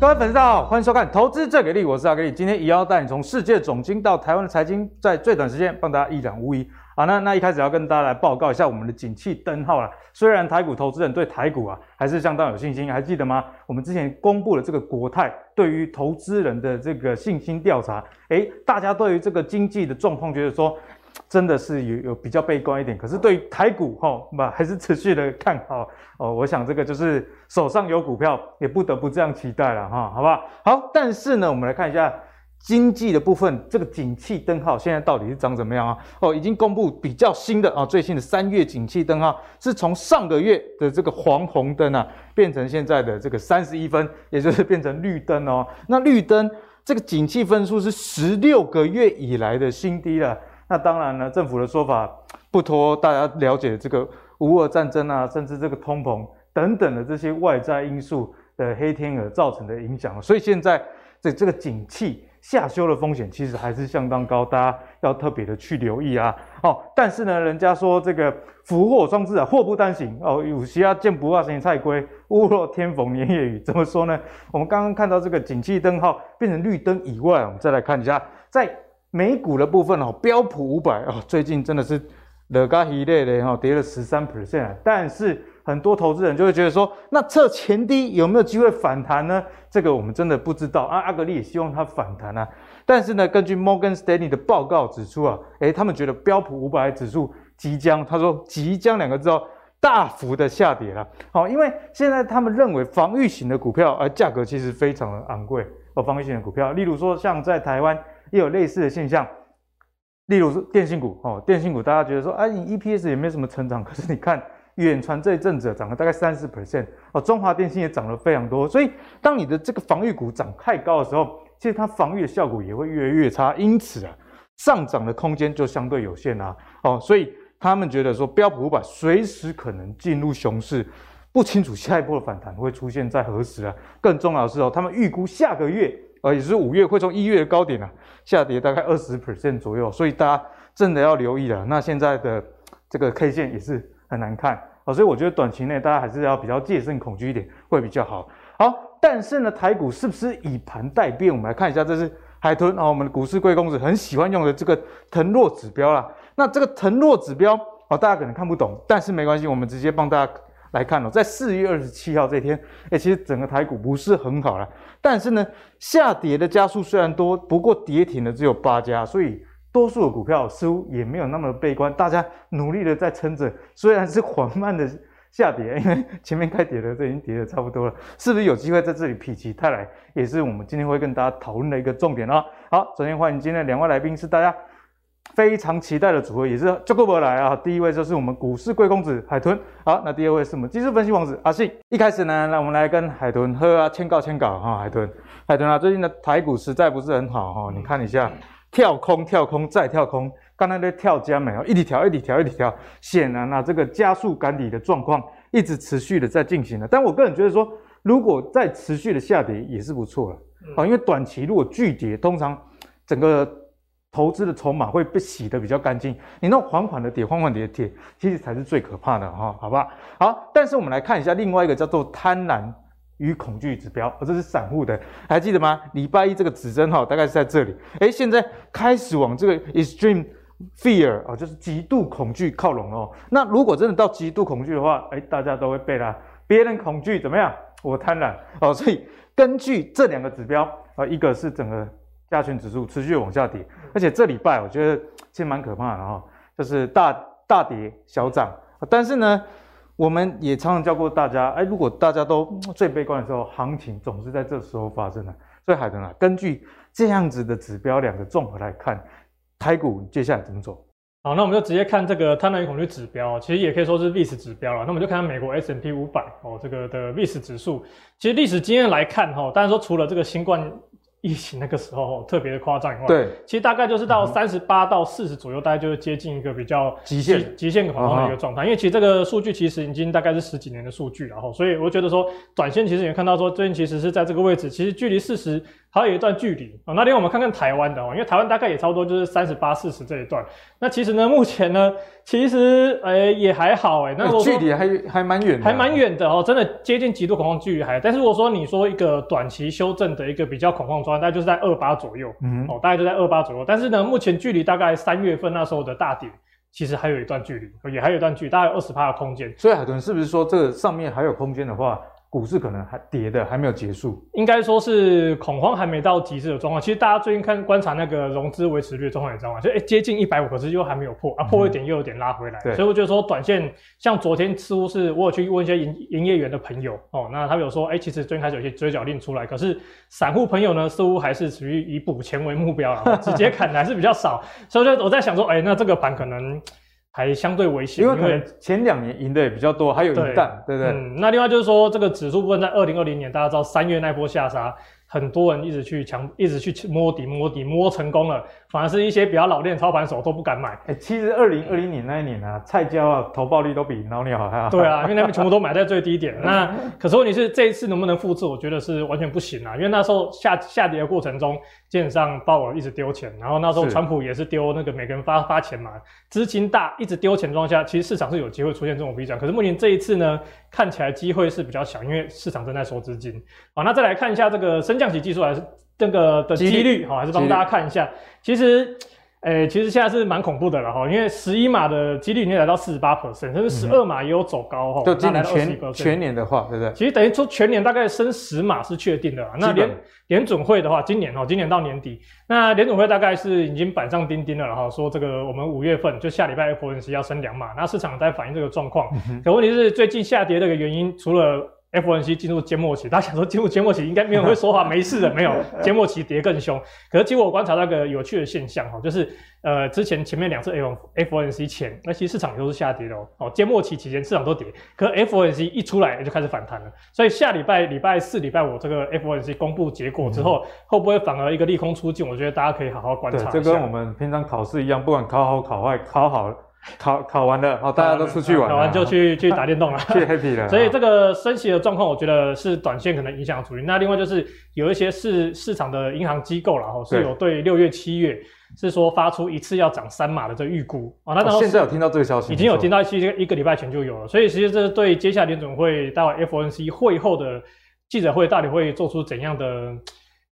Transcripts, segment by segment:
各位粉丝大家好，欢迎收看《投资最给力》，我是阿格力。今天也要带你从世界总经到台湾的财经，在最短时间帮大家一览无遗。好，那那一开始要跟大家来报告一下我们的景气灯号了。虽然台股投资人对台股啊还是相当有信心，还记得吗？我们之前公布了这个国泰对于投资人的这个信心调查，诶，大家对于这个经济的状况觉得说。真的是有有比较悲观一点，可是对于台股哈，那还是持续的看好哦。我想这个就是手上有股票，也不得不这样期待了哈，好不好？好，但是呢，我们来看一下经济的部分，这个景气灯号现在到底是长怎么样啊？哦，已经公布比较新的啊，最新的三月景气灯号是从上个月的这个黄红灯啊，变成现在的这个三十一分，也就是变成绿灯哦。那绿灯这个景气分数是十六个月以来的新低了。那当然呢，政府的说法不脱大家了解这个无俄战争啊，甚至这个通膨等等的这些外在因素的黑天鹅造成的影响，所以现在这这个景气下修的风险其实还是相当高，大家要特别的去留意啊。哦，但是呢，人家说这个福祸双至啊，祸不单行哦，有时啊见不怕菜龟，屋漏偏逢连夜雨，怎么说呢？我们刚刚看到这个景气灯号变成绿灯以外，我们再来看一下在。美股的部分哦，标普五百哦，最近真的是乐嘎一类的哈，跌了十三 percent。但是很多投资人就会觉得说，那测前低有没有机会反弹呢？这个我们真的不知道啊。阿格力也希望它反弹啊。但是呢，根据 Morgan Stanley 的报告指出啊，诶，他们觉得标普五百指数即将，他说即将两个字哦，大幅的下跌了。好，因为现在他们认为防御型的股票，而价格其实非常的昂贵哦，防御型的股票，例如说像在台湾。也有类似的现象，例如是电信股哦，电信股大家觉得说，哎、你 EPS 也没什么成长，可是你看远传这一阵子涨了大概三十 percent 哦，中华电信也涨了非常多，所以当你的这个防御股涨太高的时候，其实它防御的效果也会越来越差，因此啊，上涨的空间就相对有限啊，哦，所以他们觉得说标普五百随时可能进入熊市，不清楚下一波的反弹会出现在何时啊，更重要的是哦，他们预估下个月。呃，也是五月会从一月的高点啊下跌大概二十 percent 左右，所以大家真的要留意了。那现在的这个 K 线也是很难看啊，所以我觉得短期内大家还是要比较戒慎恐惧一点会比较好。好，但是呢，台股是不是以盘待变？我们来看一下，这是海豚啊，我们的股市贵公子很喜欢用的这个腾落指标啦。那这个腾落指标啊，大家可能看不懂，但是没关系，我们直接帮大家。来看哦，在四月二十七号这天，哎，其实整个台股不是很好啦，但是呢，下跌的家数虽然多，不过跌停的只有八家，所以多数的股票似乎也没有那么悲观，大家努力的在撑着，虽然是缓慢的下跌，因为前面该跌的都已经跌的差不多了，是不是有机会在这里否极泰来，也是我们今天会跟大家讨论的一个重点哦。好，首先欢迎今天两位来宾是大家。非常期待的组合也是就过不来啊！第一位就是我们股市贵公子海豚，好，那第二位是我们技术分析王子阿信。一开始呢，那我们来跟海豚喝啊，签告签稿哈，海豚，海豚啊，最近的台股实在不是很好哈，你看一下，跳空跳空再跳空，刚才在跳加没有？一直调一直调一直调，显然啊，这个加速赶底的状况一直持续的在进行的。但我个人觉得说，如果再持续的下跌也是不错了，啊，因为短期如果巨跌，通常整个。投资的筹码会被洗得比较干净，你那种缓缓的跌，缓缓的跌，其实才是最可怕的哈，好吧？好，但是我们来看一下另外一个叫做贪婪与恐惧指标，这是散户的，还记得吗？礼拜一这个指针哈，大概是在这里，诶，现在开始往这个 extreme fear 啊，就是极度恐惧靠拢哦。那如果真的到极度恐惧的话，诶，大家都会背啦，别人恐惧怎么样？我贪婪哦。所以根据这两个指标啊，一个是整个。加权指数持续往下跌，而且这礼拜我觉得其实蛮可怕的哈，就是大大跌小涨。但是呢，我们也常常教过大家，哎，如果大家都最悲观的时候，行情总是在这时候发生的。所以海豚啊，根据这样子的指标两个综合来看，台股接下来怎么走？好，那我们就直接看这个贪婪与恐惧指标，其实也可以说是 VIX 指标了。那我们就看美国 S&P 五百哦，这个的 VIX 指数，其实历史经验来看哈，当然说除了这个新冠。疫情那个时候特别的夸张以外，对，其实大概就是到三十八到四十左右，大概就是接近一个比较极限。极限恐慌的一个状态。因为其实这个数据其实已经大概是十几年的数据了哈，所以我觉得说短线其实也看到说最近其实是在这个位置，其实距离四十还有一段距离哦。那另外我们看看台湾的哦，因为台湾大概也差不多就是三十八四十这一段。那其实呢，目前呢，其实诶、欸、也还好诶、欸、那距离还还蛮远的，还蛮远的哦，真的接近极度恐慌距离还。但是如果说你说一个短期修正的一个比较恐慌状态，大概就是在二八左右，嗯哦，大概就在二八左右。但是呢，目前距离大概三月份那时候的大跌。其实还有一段距离，也还有一段距离，大概有二十趴的空间。所以海豚是不是说这个上面还有空间的话？股市可能还跌的还没有结束，应该说是恐慌还没到极致的状况。其实大家最近看观察那个融资维持率状况也知道嘛，就诶、欸、接近一百五，可是又还没有破啊，破一点又有点拉回来。嗯、所以我觉得说短线像昨天似乎是我有去问一些营营业员的朋友哦，那他们有说诶、欸、其实最近开始有些追缴令出来，可是散户朋友呢似乎还是属于以补钱为目标了，直接砍的还是比较少。所以就我在想说，哎、欸，那这个盘可能。还相对危险，因为可能前两年赢的也比较多，还有一弹，对不对？嗯，那另外就是说，这个指数部分在二零二零年，大家知道三月那波下杀。很多人一直去强，一直去摸底，摸底摸成功了，反而是一些比较老练操盘手都不敢买。哎、欸，其实二零二零年那一年啊，菜椒啊，投报率都比老鸟好还好。对啊，因为那边全部都买在最低点。那可是问题是这一次能不能复制？我觉得是完全不行啊，因为那时候下下跌的过程中，基本上鲍尔一直丢钱，然后那时候川普也是丢那个每个人发发钱嘛，资金大一直丢钱状况下，其实市场是有机会出现这种比较。可是目前这一次呢，看起来机会是比较小，因为市场正在收资金。好，那再来看一下这个升降级技术还是。这个的几率好，还是帮大家看一下。其实，诶，其实现在是蛮恐怖的了哈，因为十一码的几率已经来到四十八 percent，甚至十二码也有走高哈。就今年全全年的话，对不对？其实等于说全年大概升十码是确定的。那联联准会的话，今年哦，今年到年底，那联准会大概是已经板上钉钉了，然后说这个我们五月份就下礼拜 FOMC 要升两码，那市场在反映这个状况。可问题是最近下跌这个原因，除了 FOMC 进入缄默期，大家想说进入缄默期应该没有人会说话，没事的，没有 缄默期跌更凶。可是，其实我观察到一个有趣的现象哈，就是呃，之前前面两次 FOMC 前，那其实市场都是下跌的哦。哦，缄默期期间市场都跌，可 FOMC 一出来就开始反弹了。所以下礼拜礼拜四、礼拜五这个 FOMC 公布结果之后，嗯、会不会反而一个利空出尽？我觉得大家可以好好观察一下。这跟我们平常考试一样，不管考好考坏，考好了。考考完了，好，大家都出去玩，考完就去去打电动了，去 happy 了。所以这个升息的状况，我觉得是短线可能影响主力。那另外就是有一些市市场的银行机构了哈，是有对六月、七月是说发出一次要涨三码的这个预估啊。那现在有听到这个消息，已经有听到，其实一个礼拜前就有了。所以其实这对接下来联总会待会 FOMC 会后的记者会到底会做出怎样的？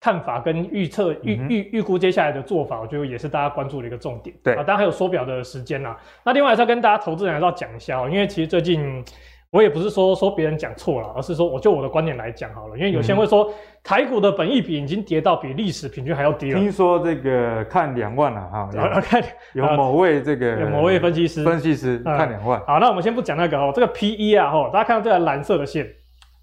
看法跟预测预预预估接下来的做法，我觉得也是大家关注的一个重点。对啊，当然还有缩表的时间啦。那另外还是要跟大家投资人还是要讲一下哦，因为其实最近我也不是说说别人讲错了，而是说我就我的观点来讲好了。因为有些人会说台股的本益比已经跌到比历史平均还要低了。听说这个看两万了哈，看有某位这个 有某位分析师分析师看两万。好，那我们先不讲那个哦，这个 P E 啊哈，大家看到这个蓝色的线，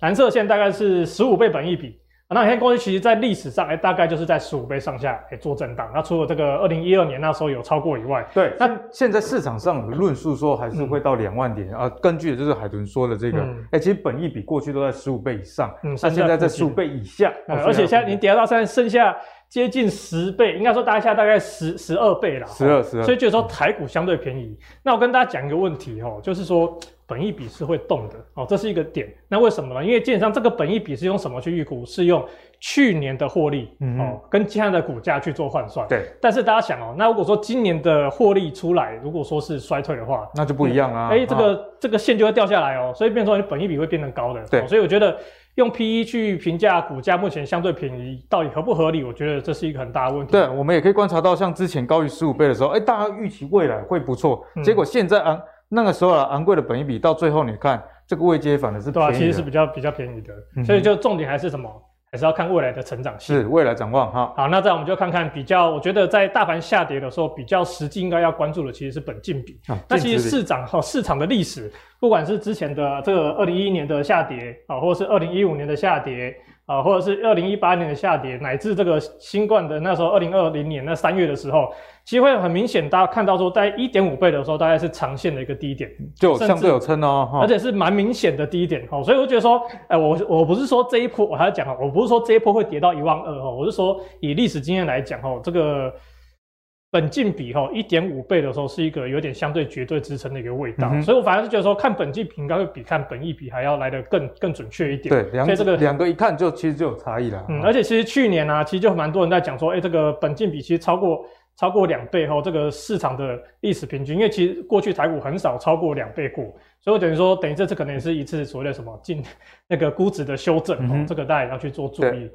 蓝色线大概是十五倍本益比。那黑公司其实，在历史上，哎，大概就是在十五倍上下，哎，做震荡。那除了这个二零一二年那时候有超过以外，对。那现在市场上的论述说，还是会到两万点、嗯、啊。根据的就是海豚说的这个，哎、嗯，其实本益比过去都在十五倍以上，嗯，那现在在十五倍以下，嗯、而且现在你跌到现在剩下接近十倍，应该说大概现在大概十十二倍了，十二十二。所以就是说台股相对便宜。嗯、那我跟大家讲一个问题哦，就是说。本益比是会动的哦，这是一个点。那为什么呢？因为基本上这个本益比是用什么去预估？是用去年的获利、嗯、哦，跟现在的股价去做换算。对。但是大家想哦，那如果说今年的获利出来，如果说是衰退的话，那就不一样啊。哎、欸，这个、哦、这个线就会掉下来哦，所以变成说你本益比会变得高的。对、哦。所以我觉得用 PE 去评价股价目前相对便宜，到底合不合理？我觉得这是一个很大的问题。对，我们也可以观察到，像之前高于十五倍的时候，哎、欸，大家预期未来会不错，嗯、结果现在啊。那个时候啊，昂贵的本益比到最后，你看这个位阶反而是。对啊，其实是比较比较便宜的，嗯、所以就重点还是什么？还是要看未来的成长性。是未来展望哈。好，那这样我们就看看比较，我觉得在大盘下跌的时候，比较实际应该要关注的其实是本净比。啊、那其实市场哈市场的历史，不管是之前的这个二零一一年的下跌啊，或者是二零一五年的下跌。啊，或者是二零一八年的下跌，乃至这个新冠的那时候二零二零年那三月的时候，其实会很明显，大家看到说，在一点五倍的时候，大概是长线的一个低点，就相对有撑哦，而且是蛮明显的低点哦，所以我觉得说，哎，我我不是说这一波，我还要讲啊，我不是说这一波会跌到一万二哦，我是说以历史经验来讲哦，这个本金比哈一点五倍的时候，是一个有点相对绝对支撑的一个味道，嗯、所以我反而是觉得说看本金比应该会比看本益比还要来得更更准确一点。对，两所以这个两个一看就其实就有差异了。嗯，而且其实去年啊，其实就蛮多人在讲说，哎、欸，这个本金比其实超过超过两倍后，这个市场的历史平均，因为其实过去台股很少超过两倍过，所以我等于说等于这次可能也是一次所谓的什么进那个估值的修正哦、嗯，这个大家也要去做注意。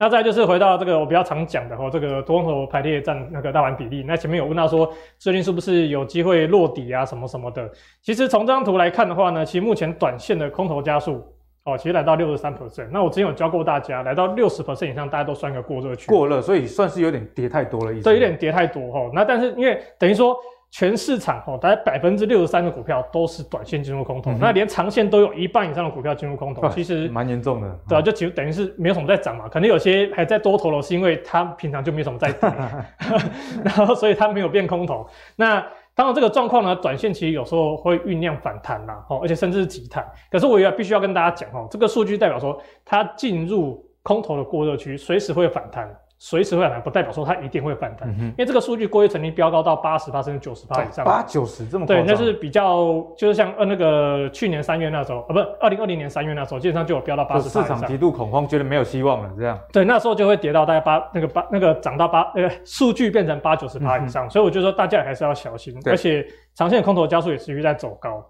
那再就是回到这个我比较常讲的哈，这个多空头排列占那个大盘比例。那前面有问到说，最近是不是有机会落底啊，什么什么的？其实从这张图来看的话呢，其实目前短线的空头家数哦，其实来到六十三 percent。那我之前有教过大家，来到六十 percent 以上，大家都算个过热区。过热，所以算是有点跌太多了，意思。对，有点跌太多哈。那但是因为等于说。全市场哦，大概百分之六十三的股票都是短线进入空头，嗯，那连长线都有一半以上的股票进入空头，啊、其实蛮严重的。对啊，就其实等于是没有什么在涨嘛，可能有些还在多头了，是因为它平常就没什么在跌，然后所以它没有变空头。那当然这个状况呢，短线其实有时候会酝酿反弹啦，哦，而且甚至是急弹。可是我也必须要跟大家讲哦，这个数据代表说它进入空头的过热区，随时会反弹。随时会反弹，不代表说它一定会反弹，嗯，因为这个数据过去曾经飙高到八十趴甚至九十趴以上，八九十这么高。对，那是比较就是像呃那个去年三月那时候，啊，不是二零二零年三月那时候，基本上就有飙到八十。市场极度恐慌，觉得没有希望了，这样。对，那时候就会跌到大概八那个八那个涨到八那个数据变成八九十趴以上，嗯，所以我就说大家还是要小心，而且长线空头加速也持续在走高。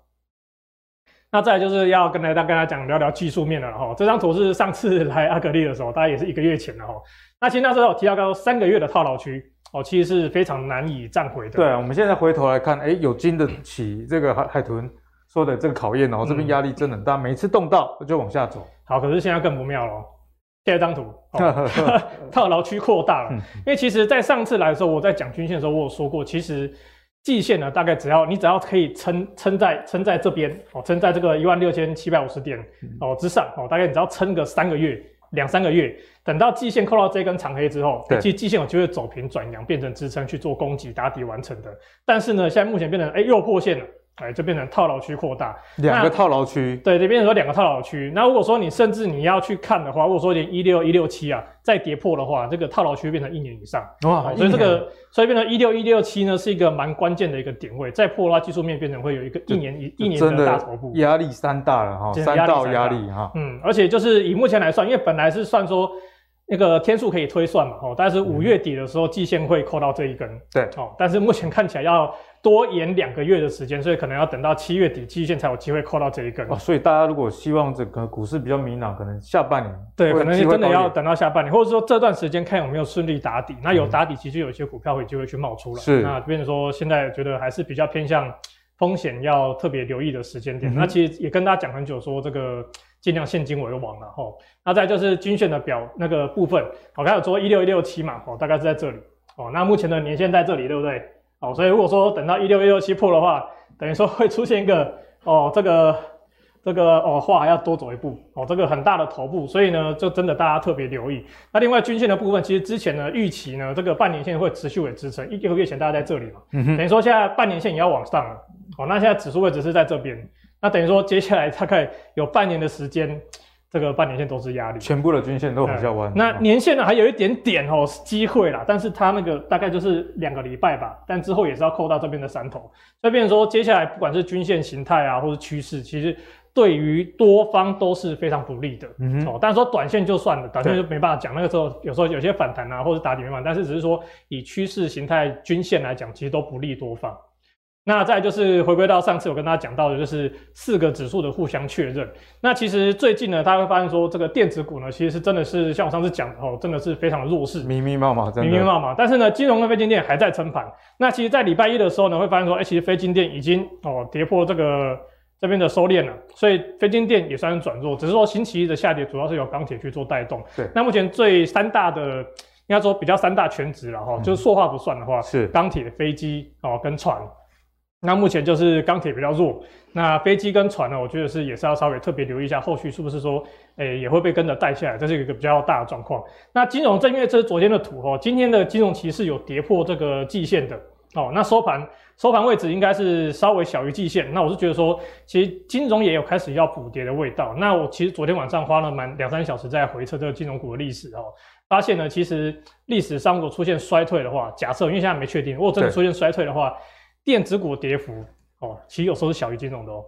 那再来就是要跟大家跟大家讲聊聊技术面了哈，这张图是上次来阿格力的时候，大概也是一个月前了哈。那其实那时候有提到刚刚三个月的套牢区哦，其实是非常难以站回的。对啊，我们现在回头来看，哎，有经得起这个海海豚说的这个考验哦，这边压力真的很大，嗯，每次动到就往下走。好，可是现在更不妙了，下一张图，哦、套牢区扩大了，因为其实在上次来的时候，我在讲均线的时候，我有说过，其实。季线呢，大概只要你只要可以撑撑在撑在这边哦，撑在这个一万六千七百五十点哦之上哦，大概你只要撑个三个月两三个月，等到季线扣到这根长黑之后，其实季线有机会走平转阳，变成支撑去做攻击打底完成的。但是呢，现在目前变成哎又破线了。哎，就变成套牢区扩大，两个套牢区，对，这变成说两个套牢区。那如果说你甚至你要去看的话，如果说连一六一六七啊再跌破的话，这个套牢区变成一年以上哇，所以这个所以变成一六一六七呢是一个蛮关键的一个点位，再破的话技术面变成会有一个一年一一年的大头部，压力山大了哈，三道压力哈，嗯，而且就是以目前来算，因为本来是算说。那个天数可以推算嘛？哦，但是五月底的时候，季线会扣到这一根。对，哦，但是目前看起来要多延两个月的时间，所以可能要等到七月底季线才有机会扣到这一根。哦，所以大家如果希望整个股市比较明朗，可能下半年对，可能真的要等到下半年，或者说这段时间看有没有顺利打底。那有打底，其实有些股票会有机会去冒出来。是，那变成说现在觉得还是比较偏向风险要特别留意的时间点。嗯。那其实也跟大家讲很久，说这个。尽量现金为王了哈，那再就是均线的表那个部分，我刚才有说一六一六七嘛，哦，大概是在这里哦。那目前的年限在这里，对不对？哦，所以如果说等到一六一六七破的话，等于说会出现一个哦，这个这个哦话还要多走一步哦，这个很大的头部，所以呢，就真的大家特别留意。那另外均线的部分，其实之前呢预期呢，这个半年线会持续为支撑，一个月前大家在这里嘛，嗯哼，等于说现在半年线也要往上了，哦，那现在指数位置是在这边。那等于说，接下来大概有半年的时间，这个半年线都是压力，全部的均线都往下弯。那年线呢，还有一点点哦，是机会啦，但是它那个大概就是两个礼拜吧，但之后也是要扣到这边的山头。所以变成说，接下来不管是均线形态啊，或者趋势，其实对于多方都是非常不利的。嗯哼。哦，但是说短线就算了，短线就没办法讲。那个时候有时候有些反弹啊，或者打底没办法，但是只是说以趋势形态均线来讲，其实都不利多方。那再就是回归到上次我跟大家讲到的，就是四个指数的互相确认。那其实最近呢，大家会发现说，这个电子股呢，其实是真的是像我上次讲的哦，真的是非常的弱势，密密麻麻，密密麻麻。但是呢，金融跟非金电还在撑盘。那其实，在礼拜一的时候呢，会发现说，哎，其实非金电已经哦跌破这个这边的收敛了，所以非金电也算是转弱。只是说星期一的下跌主要是由钢铁去做带动。对。那目前最三大的应该说比较三大权值了哈、嗯，就是塑化不算的话，是钢铁、飞机哦跟船。那目前就是钢铁比较弱，那飞机跟船呢，我觉得是也是要稍微特别留意一下，后续是不是说，诶、欸、也会被跟着带下来，这是一个比较大的状况。那金融正月这是昨天的图哦，今天的金融期是有跌破这个季线的哦，那收盘收盘位置应该是稍微小于季线，那我是觉得说，其实金融也有开始要补跌的味道。那我其实昨天晚上花了蛮两三小时在回测这个金融股的历史哦。发现呢，其实历史上如果出现衰退的话，假设因为现在没确定，如果真的出现衰退的话，电子股跌幅哦，其实有时候是小于金融的哦。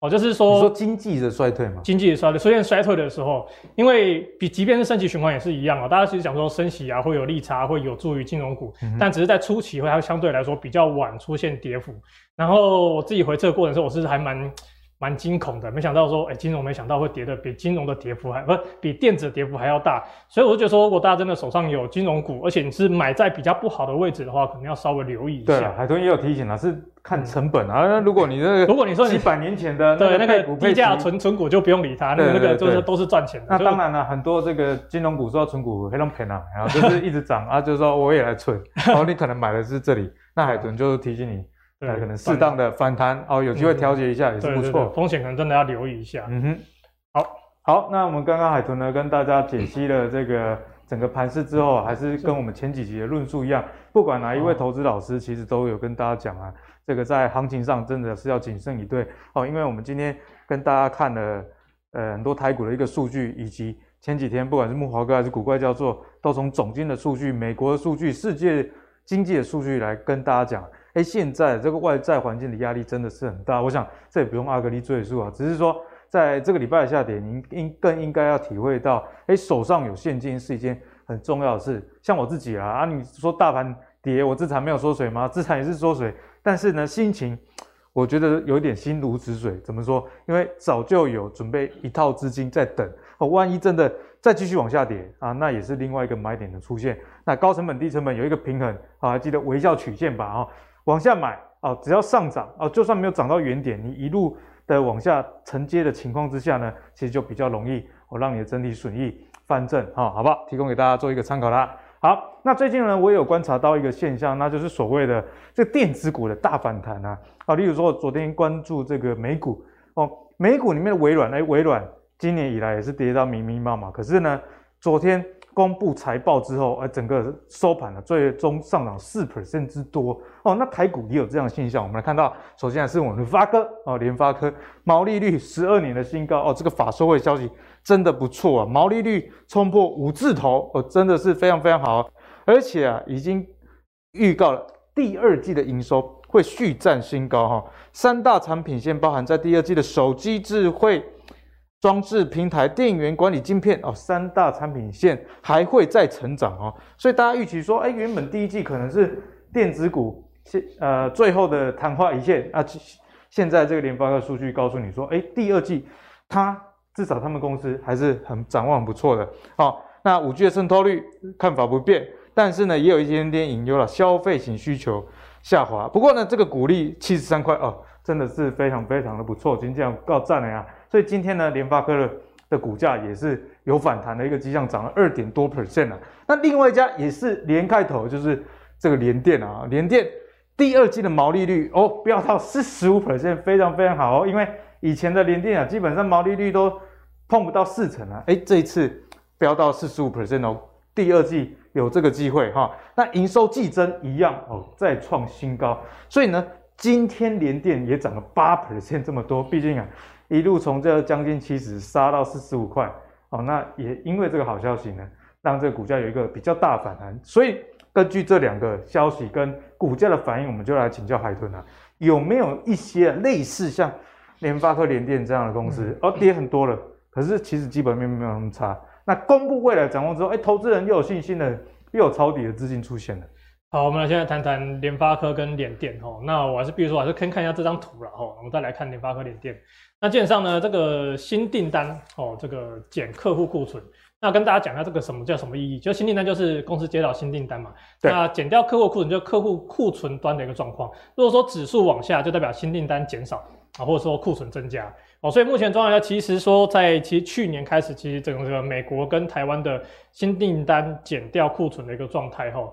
哦，就是说，你说经济的衰退嘛，经济的衰退出现衰退的时候，因为比即便是升息循环也是一样啊。大家其实讲说升息啊会有利差，会有助于金融股，嗯、但只是在初期会它相对来说比较晚出现跌幅。然后我自己回测过程的时候，我是还蛮。蛮惊恐的，没想到说，哎、欸，金融没想到会跌的比金融的跌幅还不比电子的跌幅还要大，所以我就觉得说，如果大家真的手上有金融股，而且你是买在比较不好的位置的话，可能要稍微留意一下。对，海豚也有提醒了，是看成本啊。那、嗯、如果你这个，如果你说几百年前的对那个低价存存股就不用理它，那个那个就是都是赚钱的。那当然了，很多这个金融股说存股非常便宜啊，然后就是一直涨啊，就是说我也来存，然后你可能买的是这里，那海豚就提醒你。对，可能适当的反弹哦，有机会调节一下也是不错。风险可能真的要留意一下。嗯哼，好，好，那我们刚刚海豚呢跟大家解析了这个整个盘势之后，还是跟我们前几集的论述一样，不管哪一位投资老师，其实都有跟大家讲啊，这个在行情上真的是要谨慎以对哦，因为我们今天跟大家看了呃很多台股的一个数据，以及前几天不管是木华哥还是古怪教授，都从总经的数据、美国的数据、世界经济的数据来跟大家讲。哎，现在这个外在环境的压力真的是很大，我想这也不用阿格力赘述啊，只是说在这个礼拜的下跌，您应更应该要体会到，哎，手上有现金是一件很重要的事。像我自己啊，啊，你说大盘跌，我资产没有缩水吗？资产也是缩水，但是呢，心情我觉得有点心如止水。怎么说？因为早就有准备一套资金在等，哦，万一真的再继续往下跌啊，那也是另外一个买点的出现。那高成本低成本有一个平衡，啊，记得微笑曲线吧？啊。往下买哦，只要上涨哦，就算没有涨到原点，你一路的往下承接的情况之下呢，其实就比较容易哦，让你的整体损益翻正哈，好不好？提供给大家做一个参考啦。好，那最近呢，我也有观察到一个现象，那就是所谓的这个电子股的大反弹啊。啊，例如说昨天关注这个美股哦，美股里面的微软，哎，微软今年以来也是跌到密密麻麻，可是呢，昨天。公布财报之后，呃，整个收盘呢，最终上涨四 percent 之多哦。那台股也有这样的现象，我们来看到，首先是我们的发科哦，联发科毛利率十二年的新高哦，这个法说会消息真的不错啊，毛利率冲破五字头哦，真的是非常非常好，而且啊，已经预告了第二季的营收会续战新高哈。三大产品线包含在第二季的手机、智慧。装置平台、电源管理晶片哦，三大产品线还会再成长哦，所以大家预期说，哎，原本第一季可能是电子股现呃最后的昙花一现啊，现在这个联发科数据告诉你说，哎，第二季它至少他们公司还是很展望很不错的哦。那五 G 的渗透率看法不变，但是呢，也有一点点隐忧了，消费型需求下滑。不过呢，这个股利七十三块哦，真的是非常非常的不错，今天告赞了呀。所以今天呢，联发科的的股价也是有反弹的一个迹象，涨了二点多 percent 啊。那另外一家也是连开头，就是这个联电啊，联电第二季的毛利率哦，飙到四十五 percent，非常非常好哦。因为以前的联电啊，基本上毛利率都碰不到四成啊，诶，这一次飙到四十五 percent 哦，第二季有这个机会哈。那营收季增一样哦，再创新高。所以呢，今天联电也涨了八 percent 这么多，毕竟啊。一路从这将近七十杀到四十五块，哦，那也因为这个好消息呢，让这个股价有一个比较大反弹。所以根据这两个消息跟股价的反应，我们就来请教海豚啊，有没有一些类似像联发科、联电这样的公司，哦，跌很多了，可是其实基本面没有那么差。那公布未来展望之后，哎，投资人又有信心了，又有抄底的资金出现了。好，我们来现在谈谈联发科跟联电哈。那我还是，比如说，还是先看一下这张图了哈。我们再来看联发科、联电。那基本上呢，这个新订单哦，这个减客户库存。那跟大家讲一下，这个什么叫什么意义？就新订单就是公司接到新订单嘛。对。那减掉客户库存，就客户库存端的一个状况。如果说指数往下，就代表新订单减少啊，或者说库存增加哦。所以目前状况下，其实说在其实去年开始，其实整个美国跟台湾的新订单减掉库存的一个状态哈。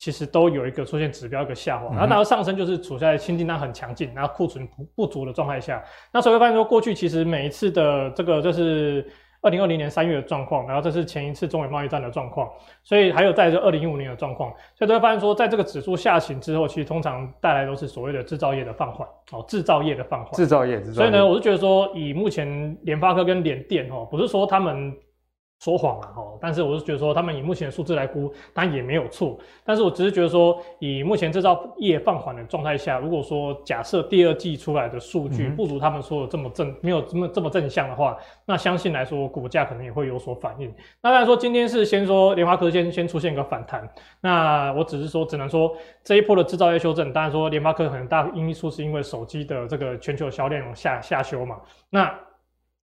其实都有一个出现指标一个下滑，然后然后上升就是处在新订单很强劲，然后库存不不足的状态下。那所以会发现说，过去其实每一次的这个就是二零二零年三月的状况，然后这是前一次中美贸易战的状况，所以还有在这二零一五年的状况，所以都会发现说，在这个指数下行之后，其实通常带来都是所谓的制造业的放缓哦，制造业的放缓。制造业，制造业。所以呢，我是觉得说，以目前联发科跟联电哦，不是说他们。说谎了哈，但是我是觉得说，他们以目前的数字来估，当然也没有错。但是我只是觉得说，以目前制造业放缓的状态下，如果说假设第二季出来的数据不如他们说的这么正，没有这么这么正向的话，那相信来说股价可能也会有所反应。那当然说今天是先说联发科先先出现一个反弹，那我只是说只能说这一波的制造业修正，当然说联发科很大因素是因为手机的这个全球销量下下修嘛。那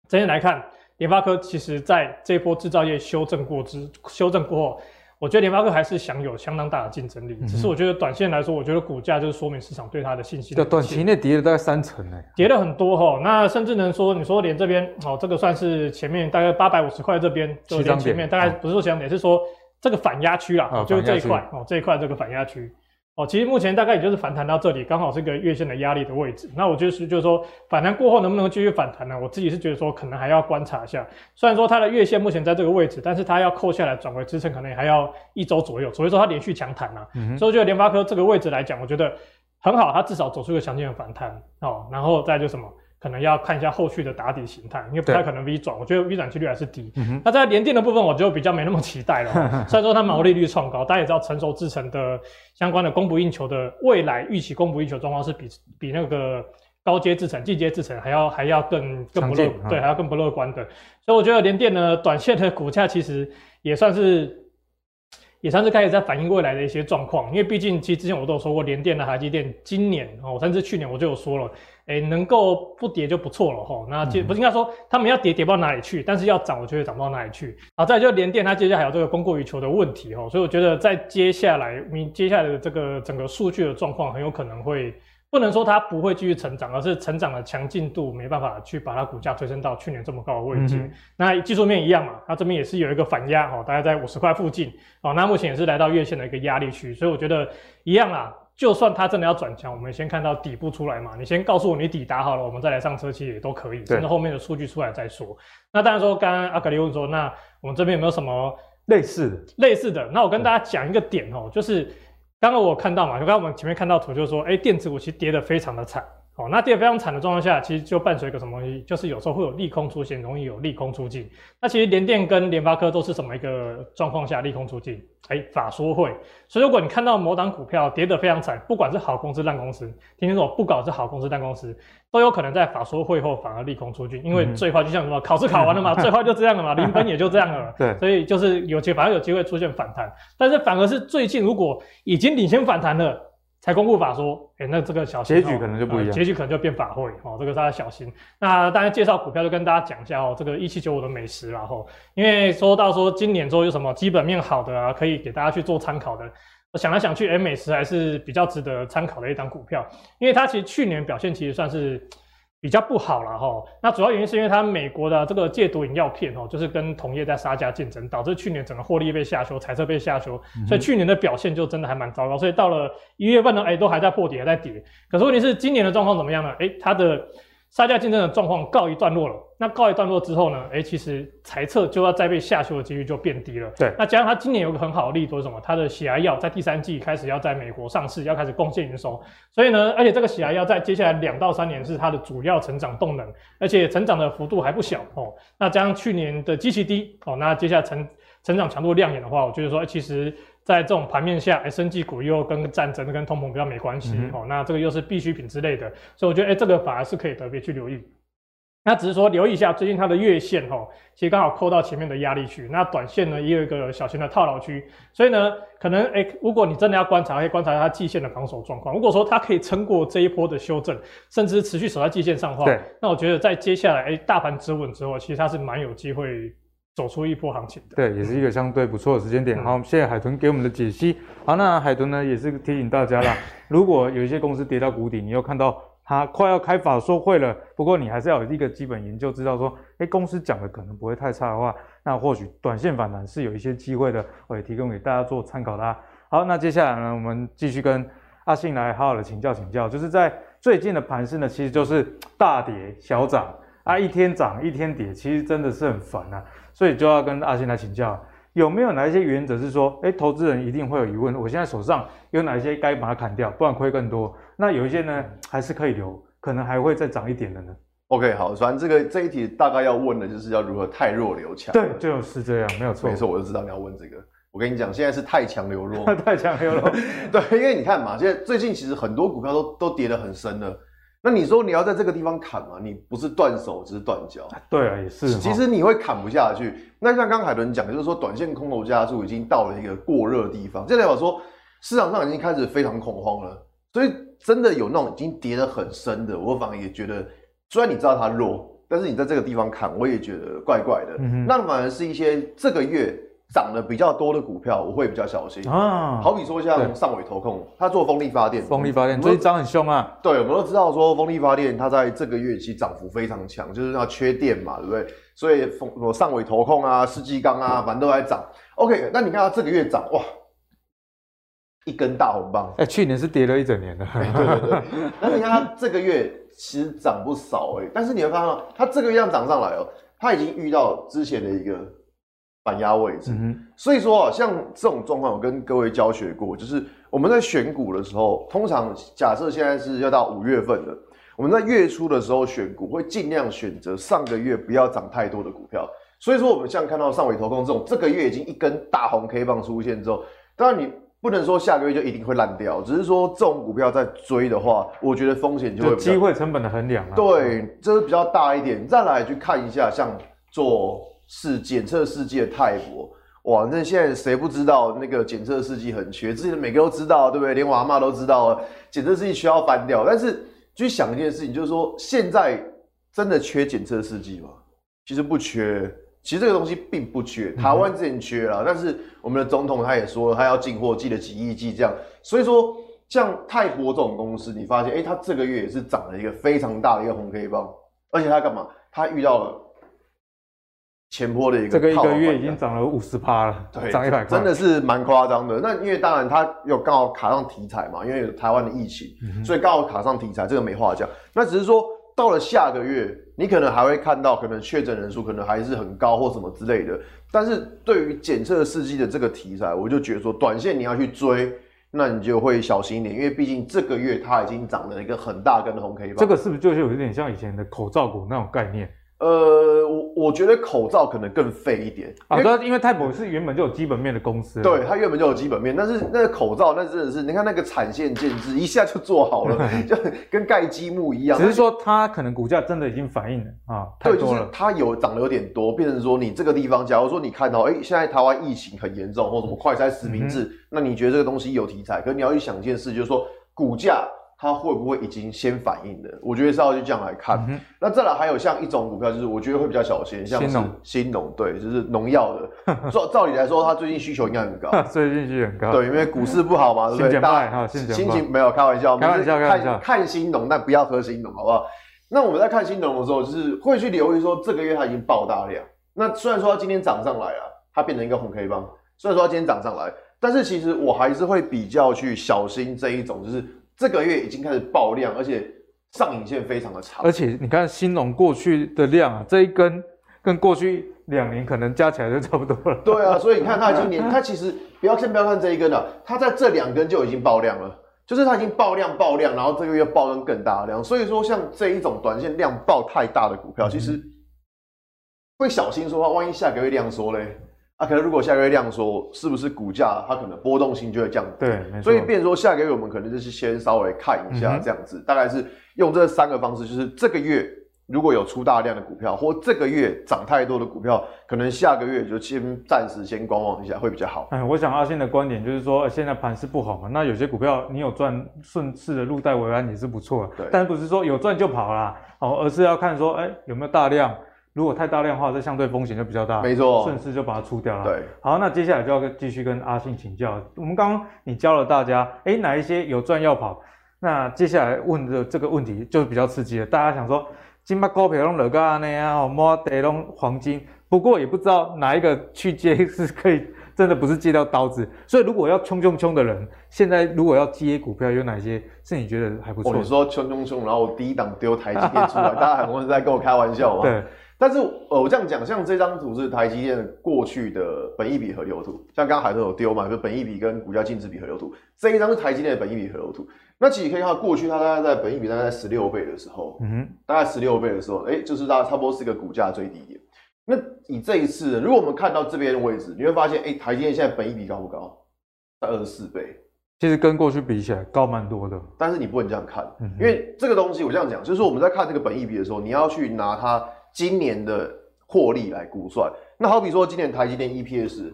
整体来看。联发科其实在这一波制造业修正过之修正过后，我觉得联发科还是享有相当大的竞争力。只是我觉得短线来说，我觉得股价就是说明市场对它的信心。对，短期内跌了大概三成呢，跌了很多哈。那甚至能说，你说连这边哦，这个算是前面大概八百五十块这边，就连前面大概不是说前面，是说这个反压区啦，就是这一块哦，这一块这个反压区。哦，其实目前大概也就是反弹到这里，刚好是个月线的压力的位置。那我就是就是说，反弹过后能不能继续反弹呢？我自己是觉得说，可能还要观察一下。虽然说它的月线目前在这个位置，但是它要扣下来转为支撑，可能还要一周左右。所以说它连续强弹啊，嗯、所以我觉得联发科这个位置来讲，我觉得很好，它至少走出一个强劲的反弹。哦，然后再就什么？可能要看一下后续的打底形态，因为不太可能 V 转，我觉得 V 转几率还是低。嗯、那在联电的部分，我就比较没那么期待了。虽然说它毛利率创高，大家也知道成熟制程的相关的供不应求的未来预期供不应求状况是比比那个高阶制程、进阶制程还要还要更更不乐对，对还要更不乐观的。所以我觉得联电呢，短线的股价其实也算是。也算是开始在反映未来的一些状况，因为毕竟其实之前我都有说过，联电的台积电今年哦，甚至去年我就有说了，哎，能够不跌就不错了哈。那就不是应该说他们要跌跌不到哪里去，但是要涨我觉得涨不到哪里去。好，再就联电它接下来还有这个供过于求的问题哈，所以我觉得在接下来你接下来的这个整个数据的状况很有可能会。不能说它不会继续成长，而是成长的强劲度没办法去把它股价推升到去年这么高的位置。嗯、那技术面一样嘛，它这边也是有一个反压哦，大概在五十块附近哦。那目前也是来到月线的一个压力区，所以我觉得一样啦。就算它真的要转强，我们先看到底部出来嘛。你先告诉我你底打好了，我们再来上车，其实也都可以。等到后面的数据出来再说。那当然说，刚刚阿格里问说，那我们这边有没有什么类似的？类似的，那我跟大家讲一个点哦，就是。刚刚我看到嘛，就刚刚我们前面看到图，就是说，哎，电子股其实跌得非常的惨。哦，那跌得非常惨的状况下，其实就伴随一个什么东西，就是有时候会有利空出现，容易有利空出尽。那其实联电跟联发科都是什么一个状况下利空出尽？哎，法说会。所以如果你看到某档股票跌得非常惨，不管是好公司烂公司，听清楚，不管是好公司烂公司，都有可能在法说会后反而利空出尽，因为最坏就像什么考试考完了嘛，最坏就这样了嘛，零分也就这样了。对，所以就是有机，反而有机会出现反弹。但是反而是最近如果已经领先反弹了。才公布法说，哎、欸，那这个小心结局可能就不一样，结局可能就变法会哦，这个大家小心。那当然介绍股票就跟大家讲一下哦，这个一七九五的美食然后，因为说到说今年之后有什么基本面好的啊，可以给大家去做参考的。我想来想去，哎、欸，美食还是比较值得参考的一档股票，因为它其实去年表现其实算是。比较不好了哈，那主要原因是因为它美国的这个戒毒饮药片哦，就是跟同业在杀价竞争，导致去年整个获利被下修，财测被下修，所以去年的表现就真的还蛮糟糕，所以到了一月份呢，哎，都还在破底，还在跌。可是问题是今年的状况怎么样呢？哎，它的。杀价竞争的状况告一段落了，那告一段落之后呢？哎、欸，其实财测就要再被下修的几率就变低了。对，那加上它今年有个很好的利多是什么？它的血压药在第三季开始要在美国上市，要开始贡献营收。所以呢，而且这个血压药在接下来两到三年是它的主要成长动能，而且成长的幅度还不小哦。那加上去年的基期低哦，那接下来成成长强度亮眼的话，我觉得说，欸、其实。在这种盘面下，哎，生技股又跟战争、跟通膨比较没关系，嗯、哦，那这个又是必需品之类的，所以我觉得，哎，这个反而是可以特别去留意。那只是说留意一下，最近它的月线，哈、哦，其实刚好扣到前面的压力区，那短线呢也有一个小型的套牢区，所以呢，可能，哎，如果你真的要观察，可以观察它季线的防守状况。如果说它可以撑过这一波的修正，甚至持续守在季线上的话，那我觉得在接下来，哎，大盘止稳之后，其实它是蛮有机会。走出一波行情的，对，也是一个相对不错的时间点。嗯、好，谢谢海豚给我们的解析。好，那海豚呢也是提醒大家啦，如果有一些公司跌到谷底，你又看到它快要开法说会了，不过你还是要有一个基本研究，知道说，哎，公司讲的可能不会太差的话，那或许短线反弹是有一些机会的，我也提供给大家做参考啦。好，那接下来呢，我们继续跟阿信来好好的请教请教，就是在最近的盘势呢，其实就是大跌小涨啊，一天涨一天跌，其实真的是很烦啊。所以就要跟阿信来请教，有没有哪一些原则是说，哎，投资人一定会有疑问，我现在手上有哪些该把它砍掉，不然亏更多？那有一些呢，还是可以留，可能还会再涨一点的呢？OK，好，反正这个这一题大概要问的就是要如何太弱留强。对，就是这样，没有错。没错，我就知道你要问这个。我跟你讲，现在是太强留弱，太强留弱。对，因为你看嘛，现在最近其实很多股票都都跌得很深了。那你说你要在这个地方砍嘛？你不是断手，只是断脚。对啊，也是。其实你会砍不下去。那像刚海伦讲的，就是说短线空头加速已经到了一个过热的地方，这代表说市场上已经开始非常恐慌了。所以真的有那种已经跌得很深的，我反而也觉得，虽然你知道它弱，但是你在这个地方砍，我也觉得怪怪的。嗯、那反而是一些这个月涨得比较多的股票，我会比较小心啊。好比说像上尾投控，它做风力发电，风力发电最近涨很凶啊。对，我们都知道说风力发电，它在这个月其实涨幅非常强，就是它缺电嘛，对不对？所以风上尾投控啊、世纪钢啊，反正都在涨。OK，那你看它这个月涨哇。一根大红棒，哎、欸，去年是跌了一整年的。欸、对对对，那 你看它这个月其实涨不少哎、欸，但是你会发现它这个月涨上来哦、喔，它已经遇到之前的一个反压位置。嗯、所以说啊，像这种状况，我跟各位教学过，就是我们在选股的时候，通常假设现在是要到五月份的，我们在月初的时候选股，会尽量选择上个月不要涨太多的股票。所以说，我们像看到上尾投控这种，这个月已经一根大红 K 棒出现之后，当然你。不能说下个月就一定会烂掉，只是说这种股票在追的话，我觉得风险就会机会成本的衡量啊。对，这是比较大一点。再来去看一下，像做试检测试剂的泰博，哇，那现在谁不知道那个检测试剂很缺？之前每个都知道，对不对？连我阿妈都知道了，检测试剂需要翻掉。但是去想一件事情，就是说现在真的缺检测试剂吗？其实不缺。其实这个东西并不缺，台湾之前缺了，嗯、但是我们的总统他也说了，他要进货，记得几亿剂这样。所以说，像泰国这种公司，你发现，哎，它这个月也是涨了一个非常大的一个红 K 棒，而且它干嘛？它遇到了前坡的一个，这个一个月已经涨了五十趴了，对，涨一百块，真的是蛮夸张的。那因为当然它有刚好卡上题材嘛，因为有台湾的疫情，嗯、所以刚好卡上题材，这个没话讲。那只是说。到了下个月，你可能还会看到，可能确诊人数可能还是很高或什么之类的。但是对于检测试剂的这个题材，我就觉得说，短线你要去追，那你就会小心一点，因为毕竟这个月它已经涨了一个很大根的红 K 棒。这个是不是就是有一点像以前的口罩股那种概念？呃，我我觉得口罩可能更废一点啊，对，因为泰博是原本就有基本面的公司，对，它原本就有基本面，但是那个口罩那真的是，你看那个产线建制一下就做好了，就跟盖积木一样。只是说它可能股价真的已经反映了啊，太多了，就是它有涨得有点多，变成说你这个地方，假如说你看到，哎，现在台湾疫情很严重，或什么快筛实名制，嗯、那你觉得这个东西有题材，可是你要去想一件事，就是说股价。它会不会已经先反应的？我觉得是要去这样来看。嗯、那再来还有像一种股票，就是我觉得会比较小心，像是新农，对，就是农药的。照照理来说，它最近需求应该很高。最近需求很高。对，因为股市不好嘛，对不对？大家心情没有开玩笑，开玩笑，开玩笑。看新农，但不要喝新农，好不好？那我们在看新农的时候，就是会去留意说，这个月它已经爆大量。那虽然说它今天涨上来了，它变成一个红 K 棒。虽然说它今天涨上来，但是其实我还是会比较去小心这一种，就是。这个月已经开始爆量，而且上影线非常的长。而且你看新农过去的量啊，这一根跟过去两年可能加起来就差不多了。对啊，所以你看它今年，它其实不要先不要看这一根了，它在这两根就已经爆量了，就是它已经爆量爆量，然后这个月爆量更大量。所以说，像这一种短线量爆太大的股票，其实会小心说话，万一下个月量缩嘞。啊，可能如果下个月量缩，是不是股价它可能波动性就会降低？对，所以变成说下个月我们可能就是先稍微看一下这样子，嗯、大概是用这三个方式，就是这个月如果有出大量的股票，或这个月涨太多的股票，可能下个月就先暂时先观望一下会比较好。哎，我想阿信的观点就是说，现在盘是不好嘛，那有些股票你有赚，顺势的入袋为安也是不错但不是说有赚就跑啦，哦，而是要看说，哎、欸，有没有大量。如果太大量的话，这相对风险就比较大，没错，顺势就把它出掉了。对，好，那接下来就要继续跟阿信请教。我们刚刚你教了大家，哎，哪一些有赚要跑？那接下来问的这个问题就比较刺激了。大家想说，金巴股票拢落个安尼啊，摸地拢黄金，不过也不知道哪一个去接是可以，真的不是接到刀子。所以如果要冲冲冲的人，现在如果要接股票，有哪些是你觉得还不错？你说冲冲冲，然后我第一档丢台积电出来，大家很多人在跟我开玩笑嘛？对。但是呃，我这样讲，像这张图是台积电过去的本益比河流图，像刚刚海豚有丢嘛，就本益比跟股价净值比河流图，这一张是台积电的本益比河流图。那其实可以看到，过去它大概在本益比大概在十六倍的时候，嗯哼，大概十六倍的时候，哎、欸，就是大概差不多是一个股价最低点。那以这一次，如果我们看到这边的位置，你会发现，哎、欸，台积电现在本益比高不高？在二十四倍。其实跟过去比起来高蛮多的，但是你不能这样看，因为这个东西我这样讲，就是说我们在看这个本益比的时候，你要去拿它今年的获利来估算。那好比说今年台积电 EPS，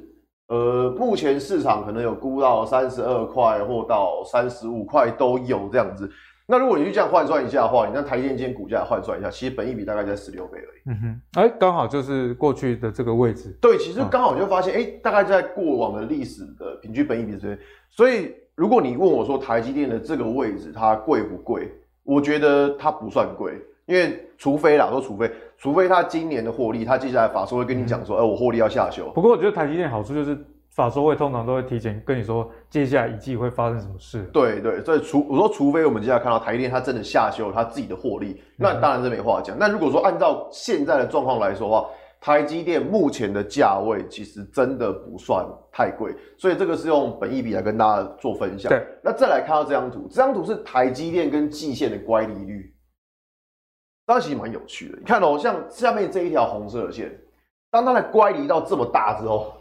呃，目前市场可能有估到三十二块或到三十五块都有这样子。那如果你去这样换算一下的话，你那台积电今天股价换算一下，其实本益比大概在十六倍而已。嗯哼，哎，刚好就是过去的这个位置。对，其实刚好你就发现，哎、嗯，大概在过往的历史的平均本益比这边，所以。如果你问我说台积电的这个位置它贵不贵？我觉得它不算贵，因为除非啦，说除非，除非他今年的获利，他接下来法说会跟你讲说，哎、嗯，我获利要下修。不过我觉得台积电好处就是法说会通常都会提前跟你说接下来一季会发生什么事。对对，所以除我说除非我们接下来看到台积电它真的下修它自己的获利，那当然是没话讲。那、嗯、如果说按照现在的状况来说的话，台积电目前的价位其实真的不算太贵，所以这个是用本益比来跟大家做分享。对，那再来看到这张图，这张图是台积电跟季线的乖离率，当然其实蛮有趣的。你看哦，像下面这一条红色的线，当它的乖离到这么大之后，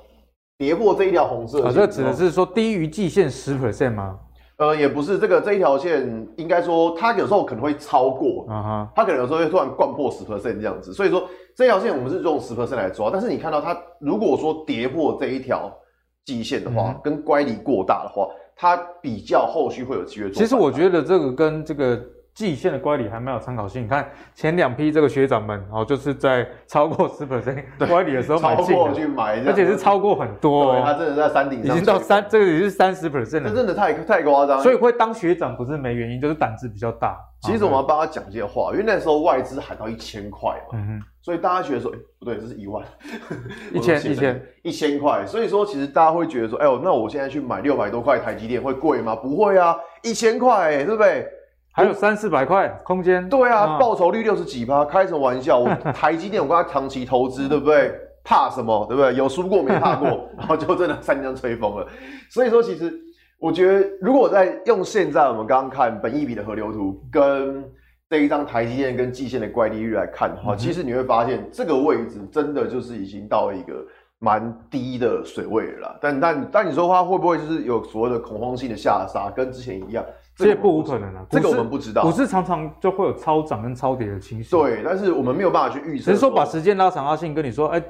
跌破这一条红色的线，啊，这指的是说低于季线十 percent 吗？呃，也不是，这个这一条线应该说它有时候可能会超过，啊哈，它可能有时候会突然灌破十 percent 这样子，所以说这条线我们是用十 percent 来抓，但是你看到它如果说跌破这一条季线的话，嗯、跟乖离过大的话，它比较后续会有机会做。其实我觉得这个跟这个。季线的乖离还蛮有参考性。你看前两批这个学长们哦，就是在超过十 percent 乖离的时候买进的，去买，而且是超过很多。对，他真的在山顶上，已经到三，这个也是三十 percent 了。这真的太太夸张。所以会当学长不是没原因，就是胆子比较大。其实我们要帮他讲这些话，因为那时候外资喊到一千块嘛，所以大家觉得说，哎，不对，这是一万，一千一千一千块。所以说，其实大家会觉得说，哎呦，那我现在去买六百多块台积电会贵吗？不会啊，一千块，对不对？还有三四百块空间，对啊，报酬率六十几趴，开什么玩笑？我 台积电，我跟他长期投资，对不对？怕什么？对不对？有输过没怕过，然后就真的三江吹风了。所以说，其实我觉得，如果在用现在我们刚刚看本益比的河流图，跟这一张台积电跟季线的乖离率来看的话，其实你会发现这个位置真的就是已经到一个蛮低的水位了啦。但但但你说它会不会就是有所谓的恐慌性的下杀，跟之前一样？这也不无可能啊，这个我们不知道。股市常常就会有超涨跟超跌的情绪。对，但是我们没有办法去预测。只是说把时间拉长，阿信跟你说，哎，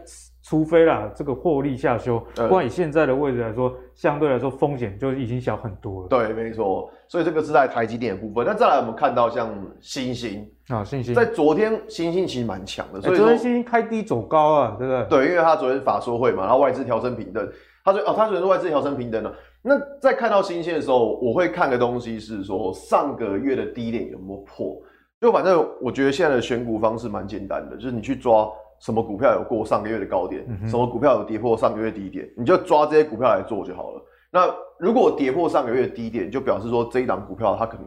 除非啦，这个获利下修，不然以现在的位置来说，相对来说风险就已经小很多了。对，没错。所以这个是在台积电的部分。那再来，我们看到像星星啊，星星在昨天星星其实蛮强的，所以昨天星星开低走高啊，对不对？对，因为他昨天法说会嘛，然后外资调升平等，他说哦，他昨天是外资调升平等了。那在看到新鲜的时候，我会看的东西是说上个月的低点有没有破。就反正我觉得现在的选股方式蛮简单的，就是你去抓什么股票有过上个月的高点，嗯、什么股票有跌破上个月低点，你就抓这些股票来做就好了。那如果跌破上个月的低点，就表示说这一档股票它可能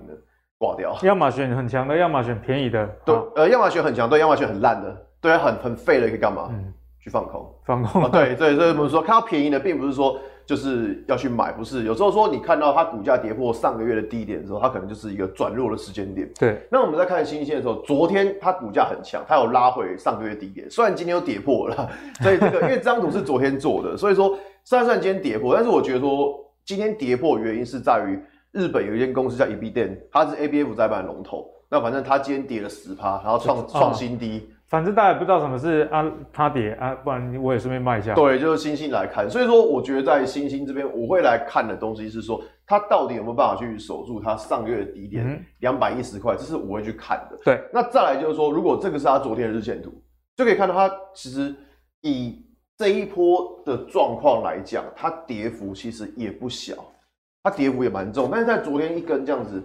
挂掉。要么选很强的，要么选便宜的。对，呃，要么选很强，对，要么选很烂的，对，很很废的可以干嘛？嗯，去放空，放空。啊、对对，所以我们说看到便宜的，并不是说。就是要去买，不是有时候说你看到它股价跌破上个月的低点的时候，它可能就是一个转弱的时间点。对。那我们在看新线的时候，昨天它股价很强，它有拉回上个月低点，虽然今天又跌破了，所以这个 因为这张图是昨天做的，所以说虽然虽然今天跌破，但是我觉得说今天跌破的原因是在于日本有一间公司叫 Ibiden，它是 ABF 在板龙头，那反正它今天跌了十趴，然后创创新低。反正大家也不知道什么是啊，它跌啊，不然我也顺便卖一下。对，就是星星来看，所以说我觉得在星星这边，我会来看的东西是说，它到底有没有办法去守住它上个月的低点两百一十块，这是我会去看的。对，那再来就是说，如果这个是它昨天的日线图，就可以看到它其实以这一波的状况来讲，它跌幅其实也不小，它跌幅也蛮重，但是在昨天一根这样子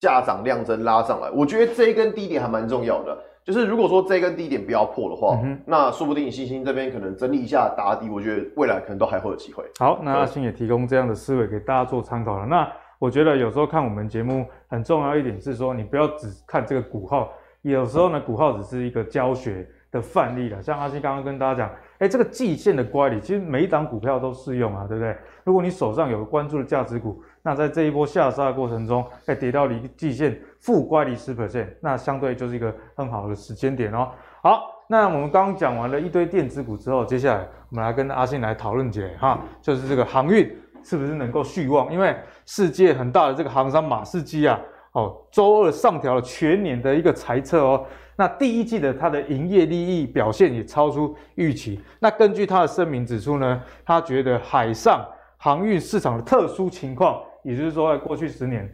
价涨量增拉上来，我觉得这一根低点还蛮重要的。就是如果说这根低点不要破的话，嗯、那说不定星星这边可能整理一下打底，我觉得未来可能都还会有机会。好，那阿星也提供这样的思维给大家做参考了。那我觉得有时候看我们节目很重要一点是说，你不要只看这个股号，有时候呢股号只是一个教学的范例了。像阿星刚刚跟大家讲，哎，这个季线的乖离，其实每一档股票都适用啊，对不对？如果你手上有关注的价值股，那在这一波下杀的过程中，哎，跌到离季线负乖离十 percent，那相对就是一个很好的时间点哦。好，那我们刚刚讲完了一堆电子股之后，接下来我们来跟阿信来讨论起来哈，就是这个航运是不是能够续旺？因为世界很大的这个航商马士基啊，哦，周二上调了全年的一个财测哦。那第一季的它的营业利益表现也超出预期。那根据他的声明指出呢，他觉得海上航运市场的特殊情况，也就是说在过去十年，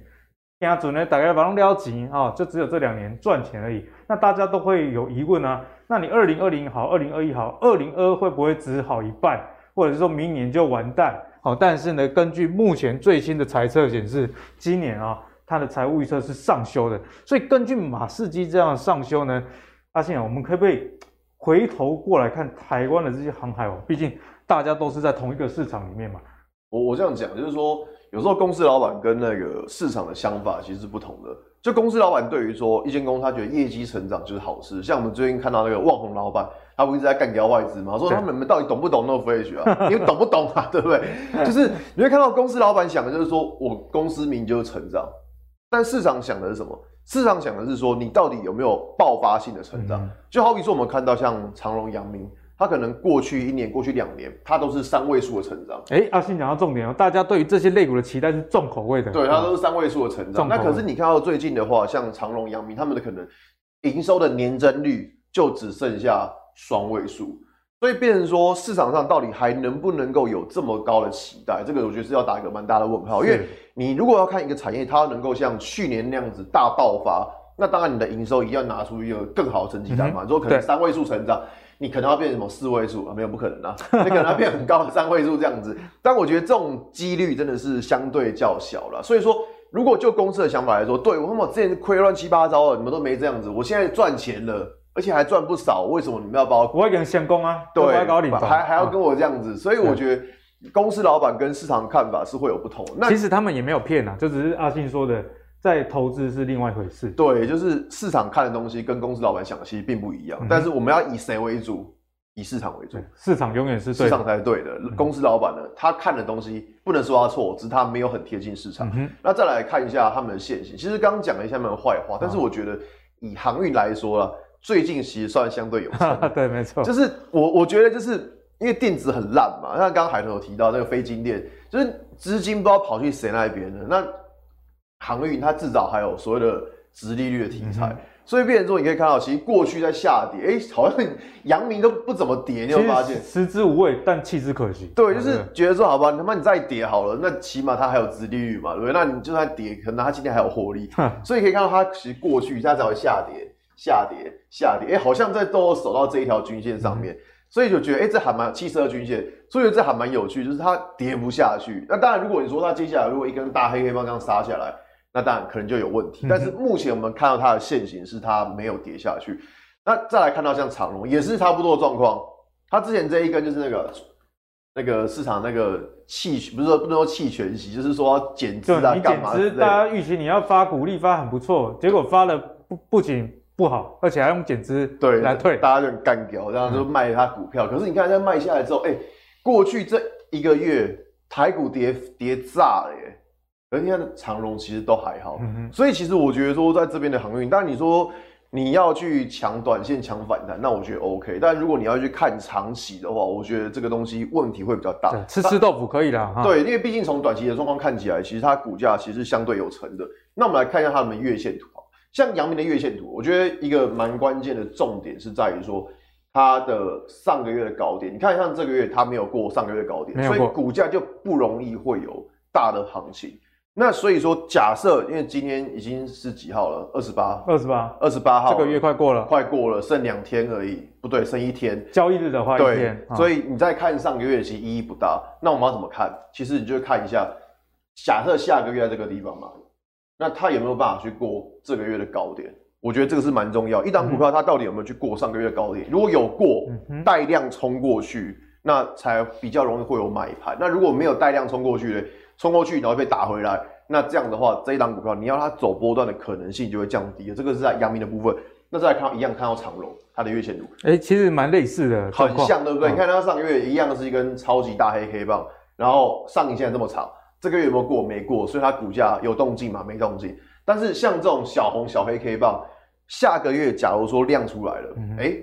现在准呢大概把它撩紧啊，就只有这两年赚钱而已。那大家都会有疑问啊，那你二零二零好，二零二一好，二零二二会不会只好一半，或者是说明年就完蛋？好，但是呢，根据目前最新的财测显示，今年啊。它的财务预测是上修的，所以根据马士基这样上修呢，阿信啊，我们可不可以回头过来看台湾的这些航海王？毕竟大家都是在同一个市场里面嘛。我我这样讲就是说，有时候公司老板跟那个市场的想法其实是不同的。就公司老板对于说一间公司，他觉得业绩成长就是好事。像我们最近看到那个旺宏老板，他不一直在干掉外资嘛？说他们到底懂不懂 NOR Flash 啊？你们懂不懂啊？对不对？就是你会看到公司老板想的就是说我公司名就是成长。但市场想的是什么？市场想的是说，你到底有没有爆发性的成长？嗯、就好比说，我们看到像长荣、阳明，它可能过去一年、过去两年，它都是三位数的成长。哎、欸，阿信讲到重点哦，大家对于这些类股的期待是重口味的。对，它都是三位数的成长。那可是你看到最近的话，像长荣、阳明，他们的可能营收的年增率就只剩下双位数。所以变成说，市场上到底还能不能够有这么高的期待？这个我觉得是要打一个蛮大的问号。因为你如果要看一个产业，它能够像去年那样子大爆发，那当然你的营收一定要拿出一个更好的成绩单嘛。如果可能三位数成长，你可能要变成什么四位数啊？没有不可能啊，你可能要变很高的三位数这样子。但我觉得这种几率真的是相对较小了。所以说，如果就公司的想法来说，对，我们之前亏乱七八糟的，你们都没这样子，我现在赚钱了。而且还赚不少，为什么你们要把我？我会给人先攻啊，对，还搞还还要跟我这样子，所以我觉得公司老板跟市场看法是会有不同。那其实他们也没有骗啊，就只是阿信说的，在投资是另外一回事。对，就是市场看的东西跟公司老板想的其实并不一样。嗯、但是我们要以谁为主？以市场为主。市场永远是市场才是对的。嗯、公司老板呢，他看的东西不能说他错，只是他没有很贴近市场。嗯、那再来看一下他们的现行，其实刚刚讲了一下他们的坏话，但是我觉得以航运来说了。最近其实算相对有成，对，没错，就是我我觉得就是因为电子很烂嘛，像刚刚海豚有提到那个非金电，就是资金不知道跑去谁那边了。那航运它至少还有所谓的殖利率的题材，嗯、所以变成说你可以看到，其实过去在下跌，哎、欸，好像阳明都不怎么跌，你有发现？食之无味，但弃之可惜。对，就是觉得说好吧，他妈你再跌好了，那起码它还有殖利率嘛，对不对？那你就算跌，可能它今天还有获利，所以可以看到它其实过去它才会下跌。下跌，下跌，哎、欸，好像在都守到这一条均线上面，嗯、所以就觉得，哎、欸，这还蛮七十二均线，所以这还蛮有趣，就是它跌不下去。那当然，如果你说它接下来如果一根大黑黑棒这样杀下来，那当然可能就有问题。嗯、但是目前我们看到它的线型是它没有跌下去。那再来看到像长龙也是差不多的状况，它之前这一根就是那个那个市场那个弃，不是说不能说弃权息，就是说要减资啊干嘛？减资，大家预期你要发股利发很不错，结果发了不不仅。不好，而且还用减资对来退，大家就很干掉，然后就卖他股票。嗯、可是你看，在卖下来之后，哎、欸，过去这一个月台股跌跌炸了耶，而你看长荣其实都还好。嗯、哼所以其实我觉得说，在这边的航运，但你说你要去抢短线、抢反弹，那我觉得 OK。但如果你要去看长期的话，我觉得这个东西问题会比较大。吃吃豆腐可以啦，对，因为毕竟从短期的状况看起来，其实它股价其实是相对有成的。那我们来看一下它们月线图。像阳明的月线图，我觉得一个蛮关键的重点是在于说，它的上个月的高点，你看像这个月它没有过上个月的高点，所以股价就不容易会有大的行情。那所以说，假设因为今天已经是几号了？二十八，二十八，二十八号，这个月快过了，快过了，剩两天而已，不对，剩一天。交易日的话，一天。对，所以你再看上个月其实意义不大。那我们要怎么看？其实你就看一下，假设下个月在这个地方嘛。那它有没有办法去过这个月的高点？我觉得这个是蛮重要。一档股票它到底有没有去过上个月的高点？如果有过，带量冲过去，那才比较容易会有买盘。那如果没有带量冲过去的？冲过去然后被打回来，那这样的话，这一档股票你要它走波段的可能性就会降低了。这个是在阳明的部分。那再来看到一样看到长龙它的月线图，哎、欸，其实蛮类似的，很像，对不对？嗯、你看它上个月一样是一根超级大黑黑棒，然后上影线这么长，这个月有没有过？没过，所以它股价有动静吗？没动静。但是像这种小红小黑 K 棒，下个月假如说亮出来了，哎、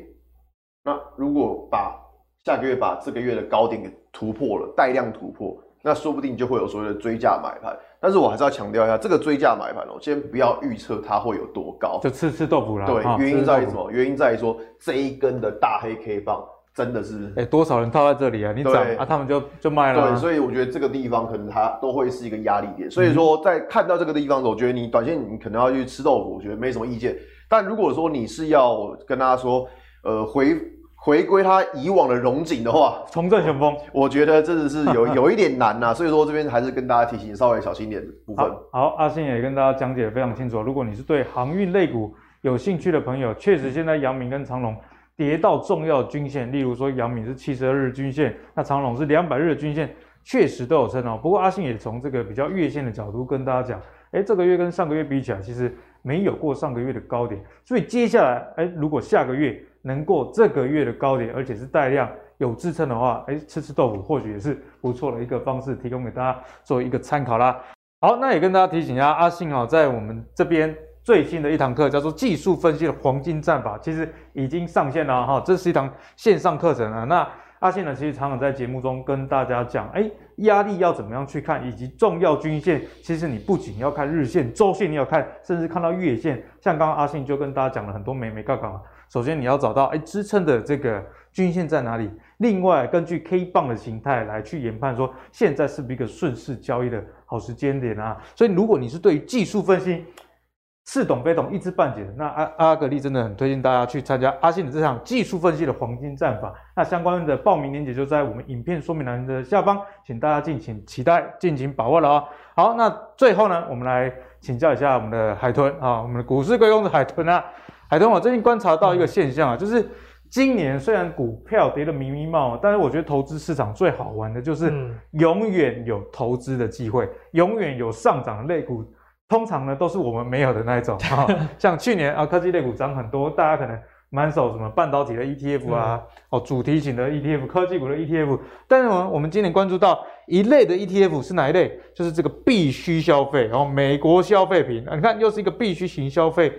那如果把下个月把这个月的高点给突破了，带量突破，那说不定就会有所谓的追价买盘。但是我还是要强调一下，这个追价买盘哦，先不要预测它会有多高，就吃吃豆腐啦。对，哦、原因在于什么？原因在于说这一根的大黑 K 棒真的是，哎、欸，多少人套在这里啊？你涨啊，他们就就卖了、啊。对，所以我觉得这个地方可能它都会是一个压力点。所以说，在看到这个地方的时候，我觉得你短线你可能要去吃豆腐，我觉得没什么意见。但如果说你是要跟大家说，呃，回。回归它以往的荣景的话，重振雄风，我觉得真的是有 有一点难呐、啊，所以说这边还是跟大家提醒，稍微小心一点的部分。好，好，阿信也跟大家讲解得非常清楚。如果你是对航运类股有兴趣的朋友，确实现在阳明跟长荣跌到重要均线，例如说阳明是七十二日均线，那长荣是两百日均线，确实都有撑哦。不过阿信也从这个比较月线的角度跟大家讲，哎，这个月跟上个月比起来，其实没有过上个月的高点，所以接下来，哎，如果下个月。能过这个月的高点，而且是带量有支撑的话，哎，吃吃豆腐或许也是不错的一个方式，提供给大家做一个参考啦。好，那也跟大家提醒一下，阿信啊，在我们这边最新的一堂课叫做技术分析的黄金战法，其实已经上线了哈，这是一堂线上课程啊。那阿信呢，其实常常在节目中跟大家讲，哎，压力要怎么样去看，以及重要均线，其实你不仅要看日线、周线，你要看，甚至看到月线。像刚刚阿信就跟大家讲了很多眉眉角角。首先你要找到哎支撑的这个均线在哪里，另外根据 K 棒的形态来去研判说现在是不是一个顺势交易的好时间点啊？所以如果你是对于技术分析似懂非懂一知半解的，那阿阿格力真的很推荐大家去参加阿信的这场技术分析的黄金战法。那相关的报名链接就在我们影片说明栏的下方，请大家敬请期待，敬请把握了啊、哦！好，那最后呢，我们来请教一下我们的海豚啊，我们的股市归功的海豚啊。海豚，我最近观察到一个现象啊，就是今年虽然股票跌得迷迷冒，但是我觉得投资市场最好玩的就是永远有投资的机会，永远有上涨的类股，通常呢都是我们没有的那一种 啊。像去年啊，科技类股涨很多，大家可能满手什么半导体的 ETF 啊，哦，主题型的 ETF，科技股的 ETF。但是呢，我们今年关注到一类的 ETF 是哪一类？就是这个必须消费，然后美国消费品，你看又是一个必须型消费。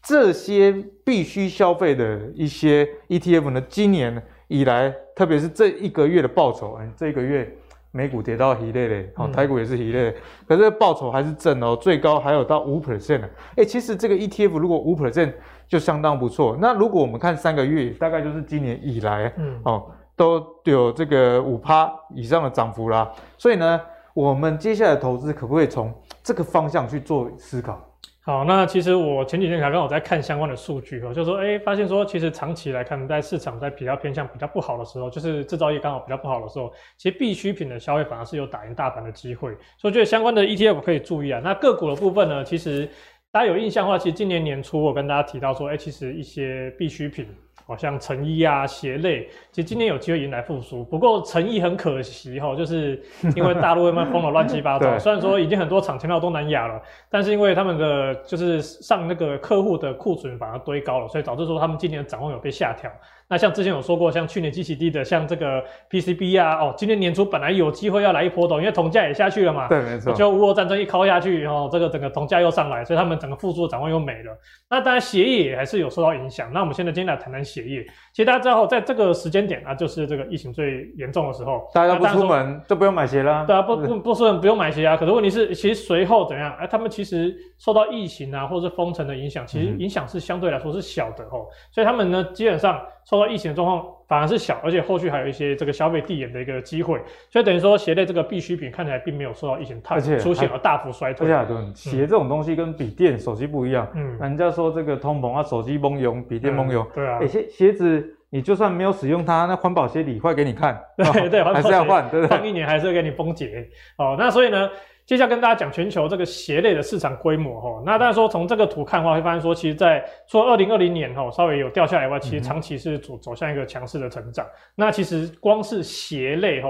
这些必须消费的一些 ETF 呢，今年以来，特别是这一个月的报酬，哎，这一个月美股跌到一类嘞，好，台股也是一类，可是报酬还是正哦，最高还有到五 percent 呢。哎，其实这个 ETF 如果五 percent 就相当不错。那如果我们看三个月，大概就是今年以来，嗯，哦，都有这个五趴以上的涨幅啦。所以呢，我们接下来投资可不可以从这个方向去做思考？好，那其实我前几天才刚好在看相关的数据哦，就说，哎，发现说，其实长期来看，在市场在比较偏向比较不好的时候，就是制造业刚好比较不好的时候，其实必需品的消费反而是有打赢大盘的机会，所以我觉得相关的 ETF 可以注意啊。那个股的部分呢，其实大家有印象的话，其实今年年初我跟大家提到说，哎，其实一些必需品。好像成衣啊、鞋类，其实今年有机会迎来复苏。不过成衣很可惜哈，就是因为大陆那边封了乱七八 糟。虽然说已经很多厂迁到东南亚了，但是因为他们的就是上那个客户的库存反而堆高了，所以导致说他们今年的展望有被下调。那像之前有说过，像去年基期低的，像这个 PCB 啊，哦，今年年初本来有机会要来一波的，因为铜价也下去了嘛。对，没错。就乌俄战争一敲下去，然后这个整个铜价又上来，所以他们整个复苏的展望又没了。那当然鞋业也还是有受到影响。那我们现在今天来谈谈鞋业。其实大家知道，在这个时间点啊，就是这个疫情最严重的时候，大家不出门就不用买鞋啦。对啊，不不不出门不用买鞋啊。可是问题是，其实随后怎样？哎，他们其实受到疫情啊，或者是封城的影响，其实影响是相对来说是小的哦。所以他们呢，基本上受到疫情的状况。反而是小，而且后续还有一些这个消费递延的一个机会，所以等于说鞋类这个必需品看起来并没有受到疫情太出现了大幅衰退。而且鞋这种东西跟笔电、手机不一样，嗯，人家说这个通膨啊，手机蒙用，笔电蒙用，对啊，鞋鞋子你就算没有使用它，那环保鞋理坏给你看，对对，还是要换，对不对？放一年还是会给你崩解哦。那所以呢？接下来跟大家讲全球这个鞋类的市场规模哈，那当然说从这个图看的话，会发现说，其实在说二零二零年哈稍微有掉下来的话，其实长期是走走向一个强势的成长。那其实光是鞋类哈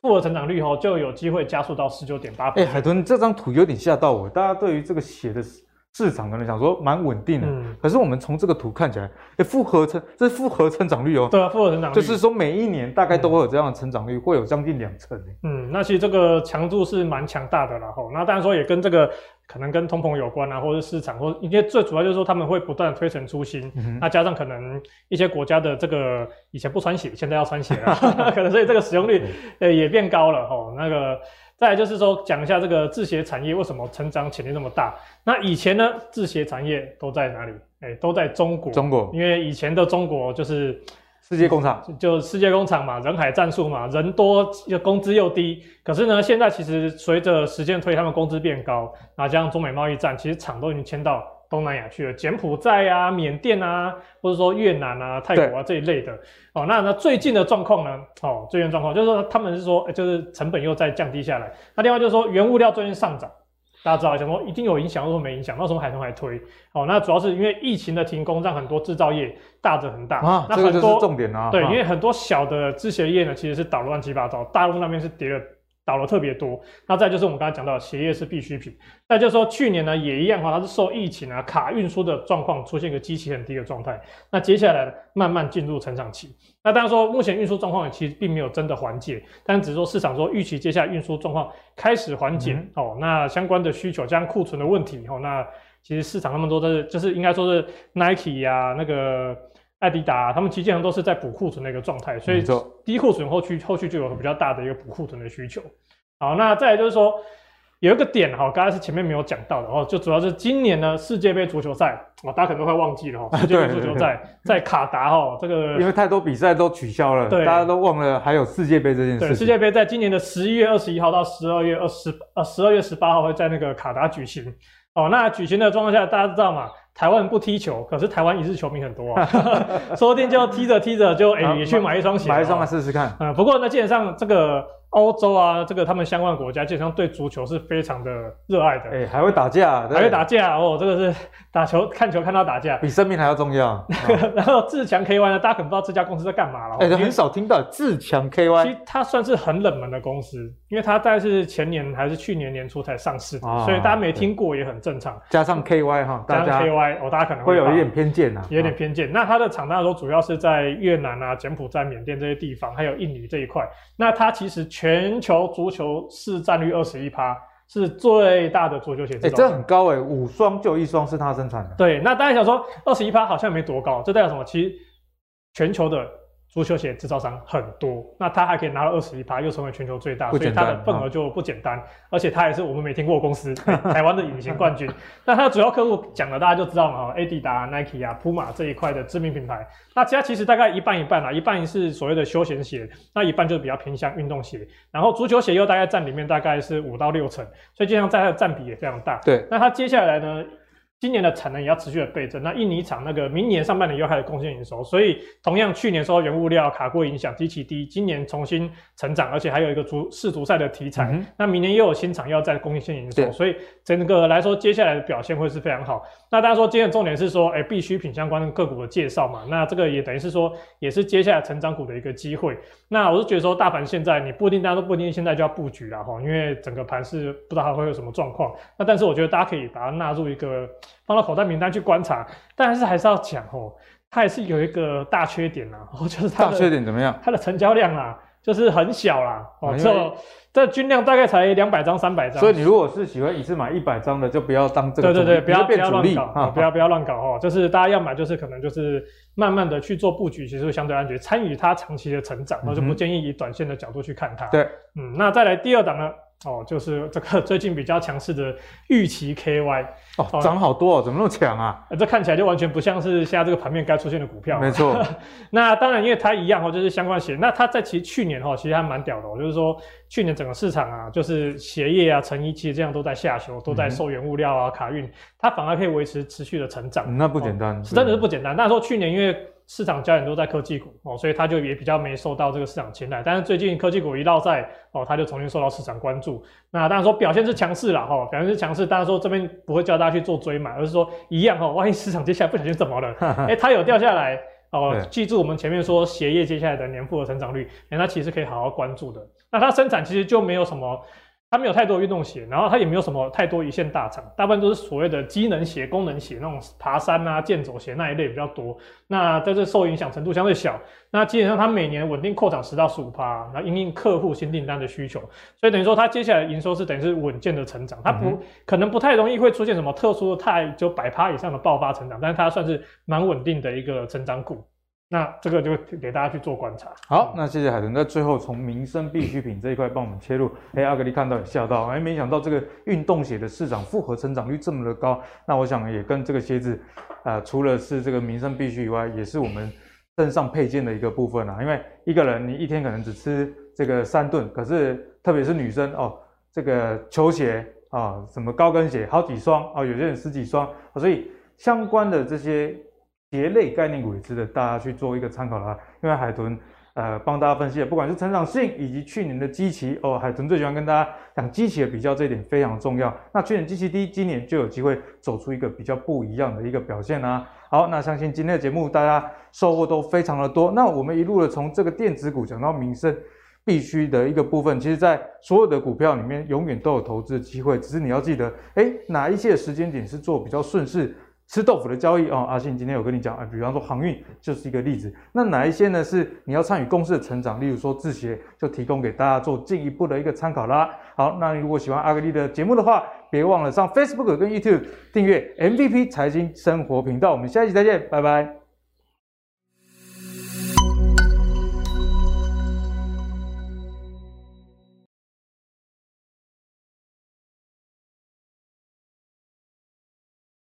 复合成长率哈就有机会加速到十九点八。哎，海豚这张图有点吓到我，大家对于这个鞋的市场可能想说蛮稳定的，嗯，可是我们从这个图看起来，哎，复合成这是复合成长率哦，对啊，复合成长率就是说每一年大概都会有这样的成长率，嗯、会有将近两成。嗯，那其实这个强度是蛮强大的啦吼。那当然说也跟这个可能跟通膨有关啊，或者市场，或因为最主要就是说他们会不断推陈出新，嗯、那加上可能一些国家的这个以前不穿鞋，现在要穿鞋了，可能所以这个使用率呃也变高了吼。那个。再来就是说，讲一下这个制鞋产业为什么成长潜力那么大？那以前呢，制鞋产业都在哪里？哎、欸，都在中国。中国，因为以前的中国就是世界工厂，就世界工厂嘛，人海战术嘛，人多又工资又低。可是呢，现在其实随着时间推，他们工资变高，那加上中美贸易战，其实厂都已经迁到。东南亚去了，柬埔寨啊、缅甸啊，或者说越南啊、泰国啊这一类的。哦，那那最近的状况呢？哦，最近状况就是说他们是说，就是成本又在降低下来。那另外就是说，原物料最近上涨，大家知道，想说一定有影响，或者没影响，那什么海豚还推？哦，那主要是因为疫情的停工，让很多制造业大着很大。啊，那很多这个重点啊。对，啊、因为很多小的制鞋业呢，其实是倒了乱七八糟，大陆那边是跌了。倒了特别多，那再就是我们刚才讲到鞋业是必需品，再就是说去年呢也一样哈，它是受疫情啊卡运输的状况出现一个基期很低的状态，那接下来慢慢进入成长期。那当然说目前运输状况其实并没有真的缓解，但只是说市场说预期接下来运输状况开始缓解、嗯、哦，那相关的需求加上库存的问题哦，那其实市场那么多的就是应该说是 Nike 呀、啊、那个。艾迪达，他们其实基本上都是在补库存的一个状态，所以低库存后续后续就有比较大的一个补库存的需求。好，那再来就是说有一个点哈，刚才是前面没有讲到的哦，就主要是今年呢世界杯足球赛哦，大家可能都会忘记了哈，世界杯足球赛在卡达哈，这个因为太多比赛都取消了，对，大家都忘了还有世界杯这件事。对，世界杯在今年的十一月二十一号到十二月二十呃十二月十八号会在那个卡达举行。哦，那举行的状况下，大家知道嘛？台湾人不踢球，可是台湾一日球迷很多啊，说不定就踢着踢着就哎、欸、也去买一双鞋，买一双来试试看。嗯，不过那，基本上这个。欧洲啊，这个他们相关的国家基本上对足球是非常的热爱的。哎、欸，还会打架，还会打架哦，这个是 打球看球看到打架，比生命还要重要。然后自强 KY 呢，大家可能不知道这家公司在干嘛了。哎、欸，很少听到自强 KY。其实它算是很冷门的公司，因为它大概是前年还是去年年初才上市的，哦、所以大家没听过也很正常。加上 KY 哈，加上 KY 哦，大家可能会，会有一点偏见啊，有点偏见。那它的厂大都主要是在越南啊、柬埔寨、缅甸这些地方，还有印尼这一块。那它其实全球足足球市占率二十一趴，是最大的足球鞋。哎、欸，这很高哎、欸，五双就一双是它生产的。对，那大家想说二十一趴好像没多高，这代表什么？其实全球的。足球鞋制造商很多，那他还可以拿到二十一趴，又成为全球最大，所以他的份额就不简单。而且他也是我们没听过的公司，台湾的隐形冠军。那他的主要客户讲了，大家就知道嘛，哈，Adidas、Nike 啊、Puma 这一块的知名品牌。那其他其实大概一半一半啦，一半是所谓的休闲鞋，那一半就比较偏向运动鞋。然后足球鞋又大概占里面大概是五到六成，所以就像在它的占比也非常大。对，那它接下来呢？今年的产能也要持续的倍增，那印尼厂那个明年上半年又开始贡献营收，所以同样去年受到原物料卡过影响，极其低，今年重新成长，而且还有一个足世足赛的题材，嗯、那明年又有新厂要再贡献营收，所以整个来说接下来的表现会是非常好。那大家说今天的重点是说，哎、欸，必需品相关的个股的介绍嘛，那这个也等于是说也是接下来成长股的一个机会。那我是觉得说大盘现在你不一定大家都不一定现在就要布局了哈，因为整个盘是不知道它会有什么状况。那但是我觉得大家可以把它纳入一个。放到口袋名单去观察，但是还是要讲哦，它也是有一个大缺点呐，哦，就是它的大缺点怎么样？它的成交量啊，就是很小啦，哦，这这均量大概才两百张、三百张。所以你如果是喜欢一次买一百张的，就不要当这个。对对对，不要不要乱搞，啊、不要不要乱搞哦。就是大家要买，就是可能就是慢慢的去做布局，其实会相对安全，参与它长期的成长，我就不建议以短线的角度去看它。对，嗯，那再来第二档呢？哦，就是这个最近比较强势的玉期 KY 哦，涨好多哦，怎么那么强啊？这看起来就完全不像是现在这个盘面该出现的股票。没错，那当然，因为它一样哦，就是相关鞋。那它在其实去年哈，其实还蛮屌的哦，就是说去年整个市场啊，就是鞋业啊、成衣其实这样都在下修，都在受原物料啊、卡运，它反而可以维持持续的成长。嗯，那不简单，哦，是真的是不简单。那时候去年因为市场焦点都在科技股哦，所以它就也比较没受到这个市场青睐。但是最近科技股一落赛哦，它就重新受到市场关注。那当然说表现是强势了哈，表现是强势。当然说这边不会叫大家去做追买，而是说一样哈，万一市场接下来不小心怎么了？哎、欸，它有掉下来哦。记住我们前面说鞋业接下来的年复合成长率，哎、欸，那其实可以好好关注的。那它生产其实就没有什么它没有太多运动鞋，然后它也没有什么太多一线大厂，大部分都是所谓的机能鞋、功能鞋，那种爬山啊、健走鞋那一类比较多。那在这受影响程度相对小。那基本上它每年稳定扩产十到十五趴，然后因应客户新订单的需求，所以等于说它接下来营收是等于是稳健的成长。它不、嗯、可能不太容易会出现什么特殊的太就百趴以上的爆发成长，但是它算是蛮稳定的一个成长股。那这个就给大家去做观察。好，那谢谢海豚那最后从民生必需品这一块帮我们切入。哎，阿格力看到也吓到，哎，没想到这个运动鞋的市场复合成长率这么的高。那我想也跟这个鞋子，呃，除了是这个民生必需以外，也是我们身上配件的一个部分啊。因为一个人你一天可能只吃这个三顿，可是特别是女生哦，这个球鞋啊、哦，什么高跟鞋好几双啊、哦，有些人十几双，所以相关的这些。鞋类概念股也值得大家去做一个参考啦，因为海豚呃帮大家分析的，不管是成长性以及去年的基期哦，海豚最喜欢跟大家讲基期的比较，这一点非常重要。那去年基期低，今年就有机会走出一个比较不一样的一个表现啊。好，那相信今天的节目大家收获都非常的多。那我们一路的从这个电子股讲到民生必须的一个部分，其实在所有的股票里面永远都有投资的机会，只是你要记得，哎，哪一些时间点是做比较顺势。吃豆腐的交易哦，阿信今天有跟你讲，啊，比方说航运就是一个例子。那哪一些呢？是你要参与公司的成长？例如说制鞋，就提供给大家做进一步的一个参考啦。好，那你如果喜欢阿格力的节目的话，别忘了上 Facebook 跟 YouTube 订阅 MVP 财经生活频道。我们下一期再见，拜拜。